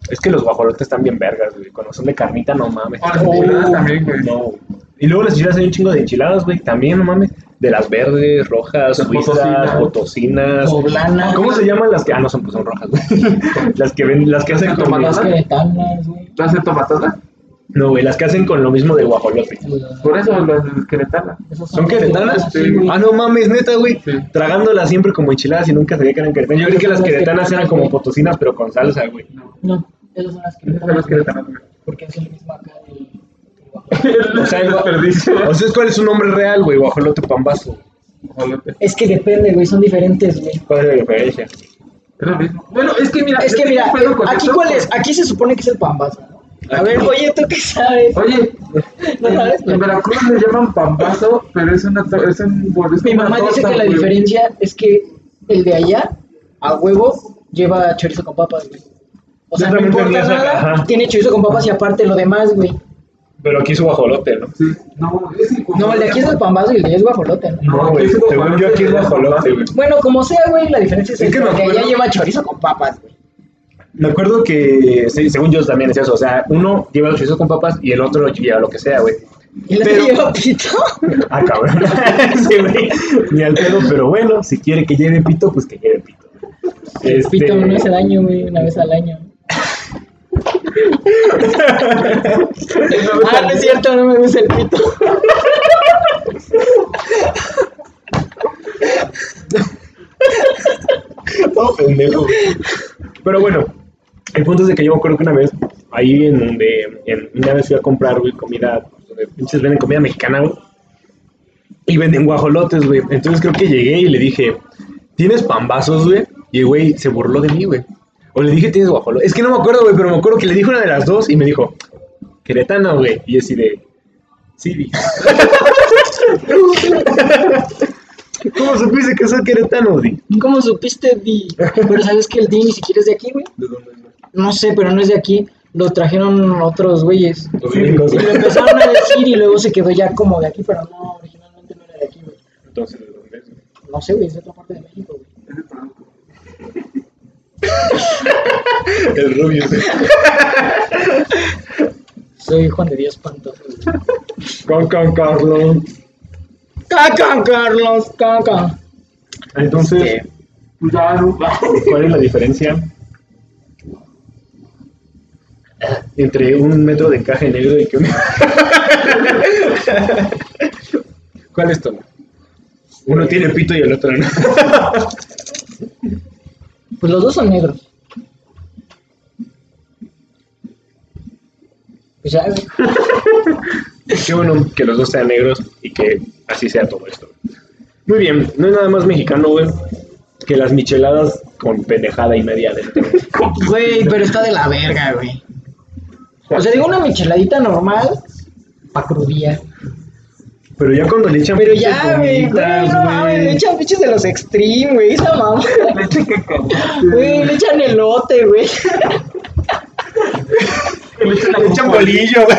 Es que los guajolotes están bien vergas, güey. Cuando son de carnita, no mames. Ah, las enchiladas también, güey. No. Y luego las enchiladas hay un chingo de enchiladas, güey. También, no mames. De las verdes, rojas, Las suizas, potosinas. ¿Cómo se llaman las que.? Ah, no, son, pues son rojas, güey. las que ven, las que hacen. ¿Tomatadas? Queretanas, güey. ¿Las de tomatada? No, güey, las que hacen con lo mismo del guajolote. Por eso las de queretanas. Esas ¿Son queretanas? Sí. Ah, no mames, neta, güey. Sí. Tragándolas siempre como enchiladas y nunca sabía que eran queretanas. Yo creí que las queretanas eran como potosinas, pero con salsa, güey. No, esas son las Esas son queretanas. las queretanas, güey. Porque es el mismo acá del. O sea, el. O sea, ¿cuál es su nombre real, güey? Guajolote pambazo. Guajolote. Es que depende, güey, son diferentes, güey. ¿Cuál es la diferencia? Es lo mismo. Bueno, es que mira. Es que mira, con aquí cuál es, aquí se supone que es el pambazo, ¿no? A ver, oye, ¿tú qué sabes? Oye, ¿No sabes? en Veracruz le llaman pambazo, pero es una to- es un es Mi mamá dice que la diferencia es que el de allá a huevo lleva chorizo con papas, güey. O sea, no importa nada, ajá. tiene chorizo con papas y aparte lo demás, güey. Pero aquí su guajolote, ¿no? Sí. No, es el No, el de aquí es el pambazo y el de allá es guajolote, ¿no? No, güey. es Según yo aquí es guajolote, güey. Bueno, como sea, güey, la diferencia es, Es que que allá lleva chorizo con papas, güey. Me acuerdo que, sí, según yo también es eso, o sea, uno lleva los chorizos con papas y el otro lleva lo que sea, güey. Y el otro Pero- lleva pito. Ah, cabrón. sí, güey. Ni al pedo, pero bueno, si quiere que lleve pito, pues que lleve pito. Este, Pito no hace daño, güey, una vez al año. ah, no es cierto, no me gusta el pito. Todo pendejo. Pero bueno, el punto es de que yo me acuerdo que una vez, ahí en donde, en, una vez fui a comprar, güey, comida, donde pinches venden comida mexicana, güey. Y venden guajolotes, güey. Entonces creo que llegué y le dije, ¿tienes pambazos, güey? Y el güey se burló de mí, güey. O le dije, ¿tienes guajolotes? Es que no me acuerdo, güey, pero me acuerdo que le dije una de las dos y me dijo, Queretano, güey. Y así de, sí, di. ¿Cómo supiste que soy queretano, di? ¿Cómo supiste, Di? Pero sabes que el Di ni siquiera es de aquí, güey. ¿De dónde es? No sé, pero no es de aquí. Lo trajeron otros güeyes. Los gringos, Y lo empezaron a decir y luego se quedó ya como de aquí, pero no, originalmente no era de aquí, güey. Entonces, ¿de dónde es? No sé, güey, es de otra parte de México, güey. El rubio. Soy Juan de Dios Pantoja, güey. Con, con Carlos. Caca, Carlos, caca. Entonces, Este. ¿cuál es la diferencia entre un metro de encaje negro y que un... ¿Cuál es Toma? Uno tiene pito y el otro no. Pues los dos son negros. Pues ya. Qué bueno que los dos sean negros y que así sea todo esto. Muy bien, no es nada más mexicano, güey, que las micheladas con pendejada y media dentro. Güey, pero está de la verga, güey. O sea, digo una micheladita normal, pa' crudía. Pero ya cuando le echan Pero ya, güey, no mames, le echan pinches de los extreme, güey, esa mamá. Güey, le echan elote, güey. Le echan bolillo, güey.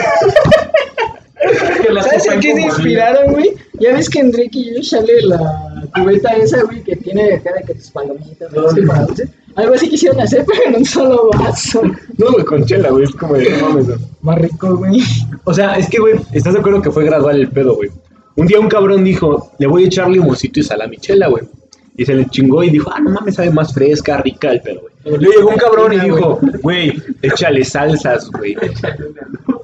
¿Sabes en qué se inspiraron, güey? Ya ves que en Drake y yo sale la cubeta esa, güey, que tiene acá de que tus palomitas, ¿no? Sí. Algo así quisieron hacer, pero en un solo vaso. No, güey, con chela, güey, es como de, no mames, güey. Más rico, güey. O sea, es que, güey, ¿estás de acuerdo que fue gradual el pedo, güey? Un día un cabrón dijo, le voy a echar limoncito y sal a mi chela, güey. Y se le chingó y dijo, ah, no mames, sabe más fresca, rica el pedo, güey. Le llegó un cabrón y dijo, güey, échale salsas, güey.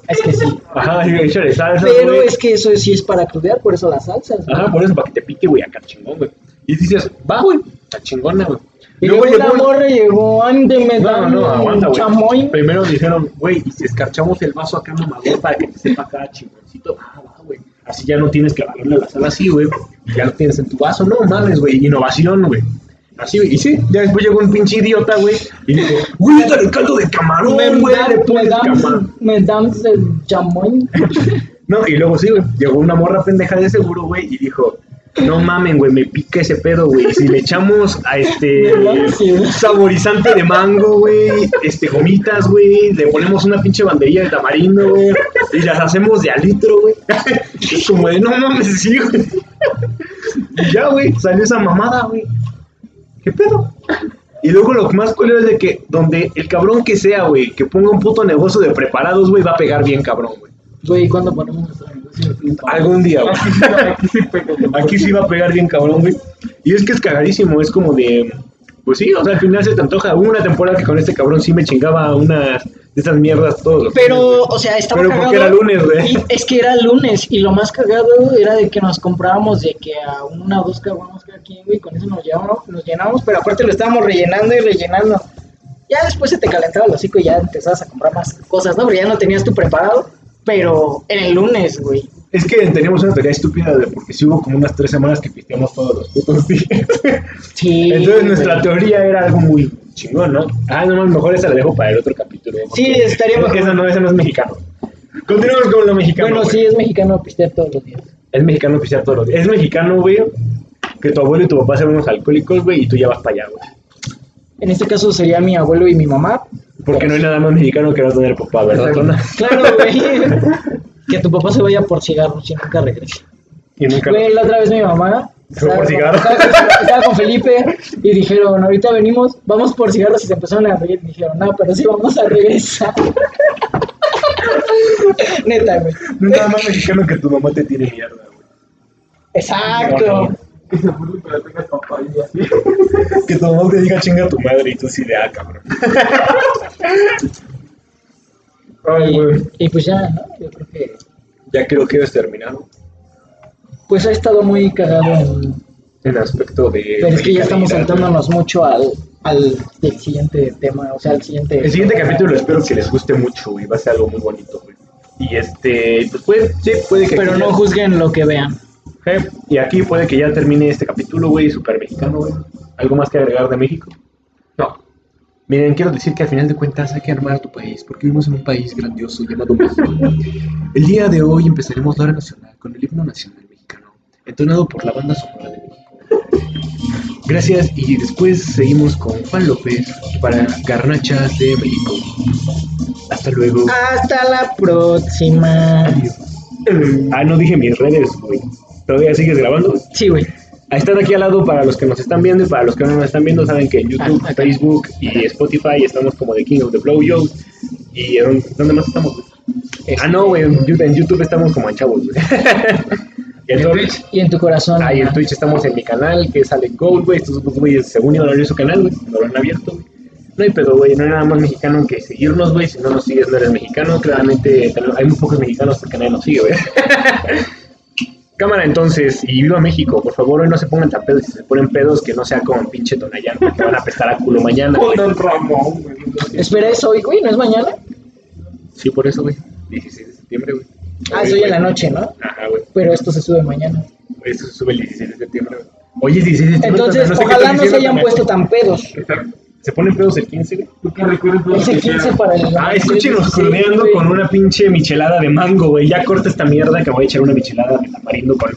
Es que sí. Ajá, échale salsas, Pero güey. es que eso sí es para crudear, por eso las salsas. Ajá, por eso, para que te pique, güey, acá chingón, güey. Y dices, va, güey, está chingona, güey. Y Luego luego la morra llegó, No, dame no, aguanta, güey. chamoy. Primero dijeron, güey, y si escarchamos el vaso acá mamador para que te sepa acá chingoncito, va, va, güey. Así ya no tienes que agarrarle la sal así, güey. Ya lo tienes en tu vaso, no mames, güey. Innovación, güey. Así, güey. Y sí, ya después llegó un pinche idiota, güey. Y dijo, güey, échale caldo de camarón, Me güey. me dan, me dan el chamoy. No, y luego sí, güey. Llegó una morra pendeja de seguro, güey, y dijo, no mamen, güey, me pica ese pedo, güey. Si le echamos a este saborizante de mango, güey, este gomitas, güey, le ponemos una pinche banderilla de tamarindo, güey, y las hacemos de a litro, güey. Es como de, no mames, sí, güey. Y ya, güey, salió esa mamada, güey. ¿Qué pedo? Y luego lo que más culero es de que donde el cabrón que sea, güey, que ponga un puto negocio de preparados, güey, va a pegar bien cabrón, güey. Güey, ¿cuándo ponemos nuestro? Algún día, güey. Aquí sí, va a pegar bien cabrón, güey. Y es que es cagadísimo, es como de... Pues sí, o sea, al final se te antoja. Hubo una temporada que con este cabrón sí me chingaba unas de esas mierdas todos Pero, o sea, estaba Pero cagado. porque era lunes, güey. es que era lunes, y lo más cagado era de que nos comprábamos de que a una o dos caguamos cada quien, güey, con eso nos llenábamos, nos llenábamos, pero aparte lo estábamos rellenando y rellenando. Ya después se te calentaba el hocico y ya empezabas a comprar más cosas, ¿no? Porque ya no tenías tú preparado, pero en el lunes, güey. Es que teníamos una teoría estúpida de porque sí hubo como unas tres semanas que pisteamos todos los putos días. Sí. Entonces güey. nuestra teoría era algo muy chingón, ¿no? Ah, no, mejor esa la dejo para el otro capítulo. Sí, porque estaría mejor. Esa no, esa no es mexicano. Continuamos con lo mexicano. Bueno, güey. sí, es mexicano pistear todos los días. Es mexicano pistear todos los días. Es mexicano, güey, que tu abuelo y tu papá sean unos alcohólicos, güey, y tú ya vas para allá, güey. En este caso sería mi abuelo y mi mamá. Porque no hay nada más mexicano que no tener papá, ¿verdad, Tona? Claro, güey. que tu papá se vaya por cigarros y nunca regrese. Y nunca... Güey, la otra vez mi mamá Fue por cigarros. Estaba, estaba con Felipe y dijeron, ahorita venimos, vamos por cigarros y se empezaron a reír. Dijeron, no, pero sí vamos a regresar. Neta, güey. No hay nada más mexicano que tu mamá te tire mierda, güey. Exacto. Que se que tengas papá y así. Que tu mamá te diga chinga a tu madre y tú sí de ah, cabrón. Ay, Y, güey. y pues ya, ¿no? Yo creo que Ya creo que es terminado. pues ha estado muy cagado en... En aspecto de. Pero es que ya estamos saltándonos mucho al, al del siguiente tema, o sea, al siguiente... El siguiente capítulo espero que les guste mucho, güey. Va a ser algo muy bonito, güey. Y este, pues puede, sí, puede que. Pero no ya- juzguen lo que vean. Eh, Y aquí puede que ya termine este capítulo, güey, super mexicano, güey. ¿Algo más que agregar de México? Miren, quiero decir que al final de cuentas hay que armar tu país, porque vivimos en un país grandioso llamado México. El día de hoy empezaremos la hora nacional con el himno nacional mexicano, entonado por la banda sonora de México. Gracias y después seguimos con Juan López para Garnachas de México. Hasta luego. Hasta la próxima. Ah, no dije mis redes, güey. ¿Todavía sigues grabando? Sí, güey. Ahí están aquí al lado para los que nos están viendo y para los que no nos están viendo, saben que en YouTube. Facebook y Spotify estamos como The King of the Blow Yo. ¿Y en- dónde más estamos? güey? Ah, no, en YouTube- en YouTube estamos como en chavos, y en Twitch. Y en tu corazón. Ah, y en. Twitch estamos en mi canal, que es Alec Gold, güey. Estos güeyes, según iban a abrir su canal, güey, no lo han abierto, güey. No hay pedo, güey, no hay nada más mexicano que seguirnos, güey. Si no nos sigues, no eres mexicano. Claramente hay muy pocos mexicanos porque nadie nos sigue, güey. Cámara, entonces, y viva México, por favor, hoy no se pongan tan pedos. Si se ponen pedos, que no sea como pinche Tonayán, porque van a apestar a culo mañana, güey. Don Ramón, güey. Espera, ¿es hoy, güey? ¿No es mañana? Sí, por eso, güey. 16 de septiembre, güey. Ah, es hoy en la noche, ¿no? Ajá, güey. Pero esto se sube mañana. Esto se sube el 16 de septiembre, güey. Hoy es 16 de septiembre. Entonces, no sé qué ojalá no se hayan puesto tan pedos. ¿Se ponen pedos el 15, güey? Tú que recuerdes todo lo Ese que 15 quieras. para el. Ah, escúchenos crudeando con una pinche michelada de mango, güey. Ya corta esta mierda que voy a echar una michelada de tamarindo con